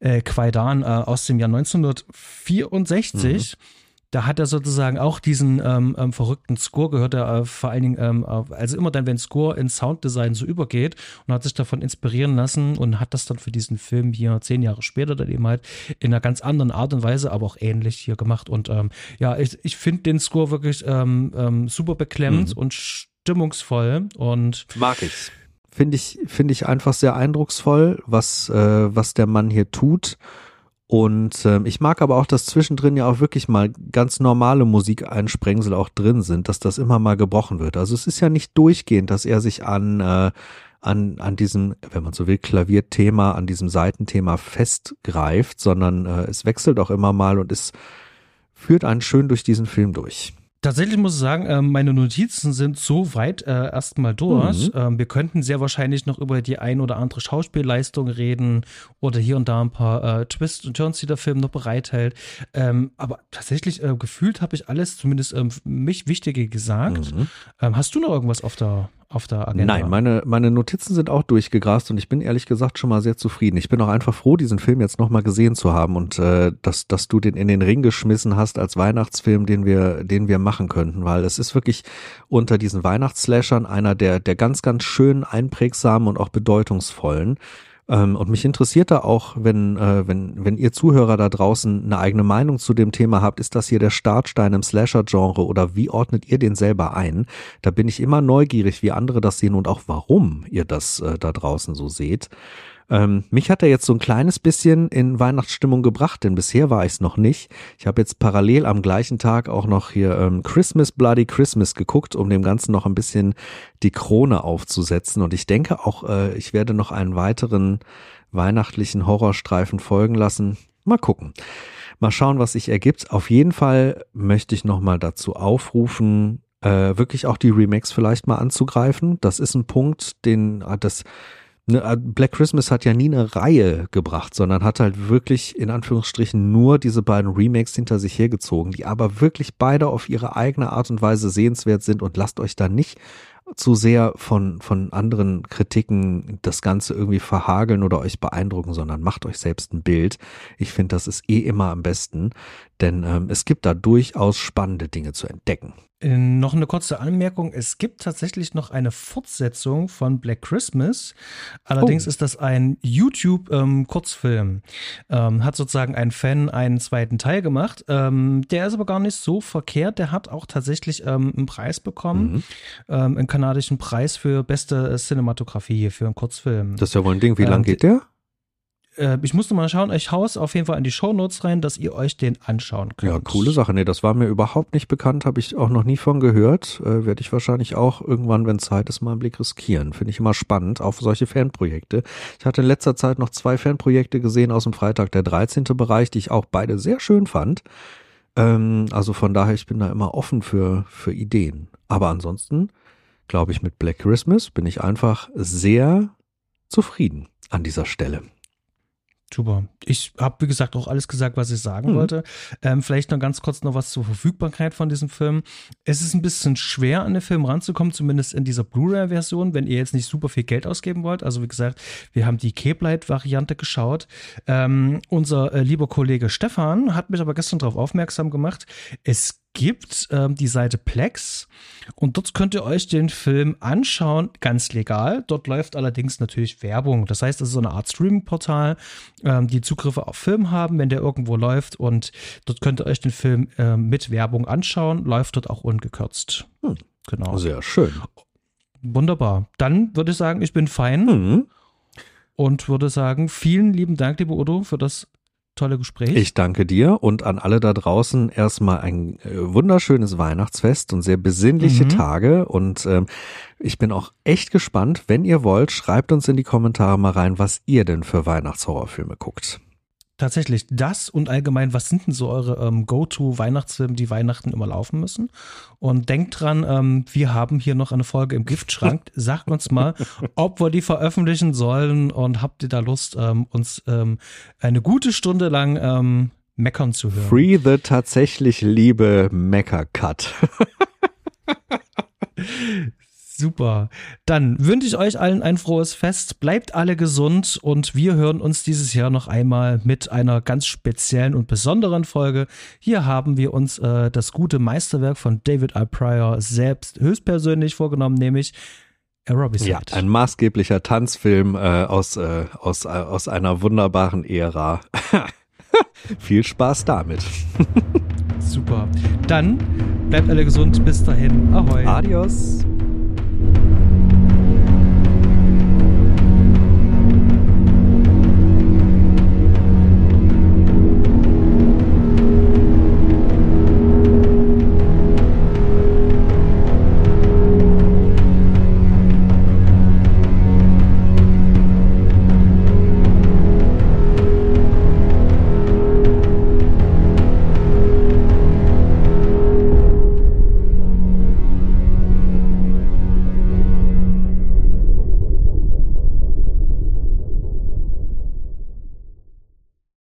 Speaker 1: äh, Quaidan äh, aus dem Jahr 1964. Mhm. Da hat er sozusagen auch diesen ähm, ähm, verrückten Score gehört, der äh, vor allen Dingen, ähm, also immer dann, wenn Score in Sounddesign so übergeht und hat sich davon inspirieren lassen und hat das dann für diesen Film hier zehn Jahre später dann eben halt in einer ganz anderen Art und Weise, aber auch ähnlich hier gemacht. Und ähm, ja, ich, ich finde den Score wirklich super beklemmt mhm. und stimmungsvoll und
Speaker 2: mag ich. Finde ich, finde ich einfach sehr eindrucksvoll, was, äh, was der Mann hier tut. Und äh, ich mag aber auch, dass zwischendrin ja auch wirklich mal ganz normale Musikeinsprengsel auch drin sind, dass das immer mal gebrochen wird. Also es ist ja nicht durchgehend, dass er sich an, äh, an, an diesem, wenn man so will, Klavierthema, an diesem Seitenthema festgreift, sondern äh, es wechselt auch immer mal und es führt einen schön durch diesen Film durch.
Speaker 1: Tatsächlich muss ich sagen, ähm, meine Notizen sind so weit äh, erstmal durch. Mhm. Ähm, wir könnten sehr wahrscheinlich noch über die ein oder andere Schauspielleistung reden oder hier und da ein paar äh, Twists und Turns, die der Film noch bereithält. Ähm, aber tatsächlich äh, gefühlt habe ich alles, zumindest mich Wichtige gesagt. Mhm. hast du noch irgendwas auf der auf der Agenda?
Speaker 2: Nein, meine, meine Notizen sind auch durchgegrast und ich bin ehrlich gesagt schon mal sehr zufrieden. Ich bin auch einfach froh, diesen Film jetzt nochmal gesehen zu haben und äh, dass, dass du den in den Ring geschmissen hast als Weihnachtsfilm, den wir, den wir machen könnten, weil es ist wirklich unter diesen Weihnachtsslashern einer der, der ganz, ganz schön einprägsamen und auch bedeutungsvollen. Ähm, und mich interessiert da auch, wenn, äh, wenn, wenn ihr Zuhörer da draußen eine eigene Meinung zu dem Thema habt, ist das hier der Startstein im Slasher-Genre oder wie ordnet ihr den selber ein? Da bin ich immer neugierig, wie andere das sehen und auch warum ihr das äh, da draußen so seht. Ähm, mich hat er jetzt so ein kleines bisschen in Weihnachtsstimmung gebracht, denn bisher war ich es noch nicht. Ich habe jetzt parallel am gleichen Tag auch noch hier ähm, Christmas Bloody Christmas geguckt, um dem Ganzen noch ein bisschen die Krone aufzusetzen. Und ich denke auch, äh, ich werde noch einen weiteren weihnachtlichen Horrorstreifen folgen lassen. Mal gucken. Mal schauen, was sich ergibt. Auf jeden Fall möchte ich nochmal dazu aufrufen, äh, wirklich auch die Remakes vielleicht mal anzugreifen. Das ist ein Punkt, den ah, das Black Christmas hat ja nie eine Reihe gebracht, sondern hat halt wirklich in Anführungsstrichen nur diese beiden Remakes hinter sich hergezogen, die aber wirklich beide auf ihre eigene Art und Weise sehenswert sind und lasst euch da nicht zu sehr von, von anderen Kritiken das Ganze irgendwie verhageln oder euch beeindrucken, sondern macht euch selbst ein Bild. Ich finde, das ist eh immer am besten, denn ähm, es gibt da durchaus spannende Dinge zu entdecken.
Speaker 1: Äh, noch eine kurze Anmerkung. Es gibt tatsächlich noch eine Fortsetzung von Black Christmas. Allerdings oh. ist das ein YouTube-Kurzfilm. Ähm, ähm, hat sozusagen ein Fan einen zweiten Teil gemacht. Ähm, der ist aber gar nicht so verkehrt. Der hat auch tatsächlich ähm, einen Preis bekommen. Mhm. Ähm, einen kanadischen Preis für beste Cinematografie für einen Kurzfilm.
Speaker 2: Das ist ja wohl ein Ding. Wie lang geht der?
Speaker 1: äh, ich musste mal schauen, ich haus auf jeden Fall in die Show Notes rein, dass ihr euch den anschauen könnt.
Speaker 2: Ja, coole Sache. Nee, das war mir überhaupt nicht bekannt, habe ich auch noch nie von gehört. Äh, Werde ich wahrscheinlich auch irgendwann, wenn Zeit ist, mal einen Blick riskieren. Finde ich immer spannend, für solche Fanprojekte. Ich hatte in letzter Zeit noch zwei Fanprojekte gesehen aus dem Freitag der 13. Bereich, die ich auch beide sehr schön fand. Ähm, also von daher, ich bin da immer offen für, für Ideen. Aber ansonsten, glaube ich, mit Black Christmas bin ich einfach sehr zufrieden an dieser Stelle.
Speaker 1: Super. Ich habe, wie gesagt, auch alles gesagt, was ich sagen mhm. wollte. Ähm, vielleicht noch ganz kurz noch was zur Verfügbarkeit von diesem Film. Es ist ein bisschen schwer, an den Film ranzukommen, zumindest in dieser Blu-ray-Version, wenn ihr jetzt nicht super viel Geld ausgeben wollt. Also wie gesagt, wir haben die Cape-Light-Variante geschaut. Ähm, unser äh, lieber Kollege Stefan hat mich aber gestern darauf aufmerksam gemacht. Es gibt ähm, die Seite Plex und dort könnt ihr euch den Film anschauen, ganz legal. Dort läuft allerdings natürlich Werbung. Das heißt, es ist so eine Art Streaming-Portal, ähm, die Zugriffe auf Film haben, wenn der irgendwo läuft und dort könnt ihr euch den Film äh, mit Werbung anschauen. Läuft dort auch ungekürzt.
Speaker 2: Hm.
Speaker 1: Genau.
Speaker 2: Sehr schön.
Speaker 1: Wunderbar. Dann würde ich sagen, ich bin fein
Speaker 2: Mhm.
Speaker 1: und würde sagen, vielen lieben Dank, lieber Udo, für das tolle Gespräch.
Speaker 2: Ich danke dir und an alle da draußen erstmal ein äh, wunderschönes Weihnachtsfest und sehr besinnliche
Speaker 1: Mhm.
Speaker 2: Tage. Und ähm, ich bin auch echt gespannt. Wenn ihr wollt, schreibt uns in die Kommentare mal rein, was ihr denn für Weihnachtshorrorfilme guckt.
Speaker 1: Tatsächlich das und allgemein, was sind denn so eure ähm, Go-To-Weihnachtsfilme, die Weihnachten immer laufen müssen? Und denkt dran, ähm, wir haben hier noch eine Folge im Giftschrank. Sagt uns mal, ob wir die veröffentlichen sollen und habt ihr da Lust, ähm, uns ähm, eine gute Stunde lang ähm, meckern zu hören?
Speaker 2: Free the tatsächlich liebe Mecha Cut.
Speaker 1: Super. Dann wünsche ich euch allen ein frohes Fest. Bleibt alle gesund und wir hören uns dieses Jahr noch einmal mit einer ganz speziellen und besonderen Folge. Hier haben wir uns äh, das gute Meisterwerk von David I. Pryor selbst höchstpersönlich vorgenommen, nämlich.
Speaker 2: Ja, ein maßgeblicher Tanzfilm äh, aus, äh, aus, äh, aus einer wunderbaren Ära. Viel Spaß damit.
Speaker 1: Super. Dann bleibt alle gesund. Bis dahin. Ahoi.
Speaker 2: Adios.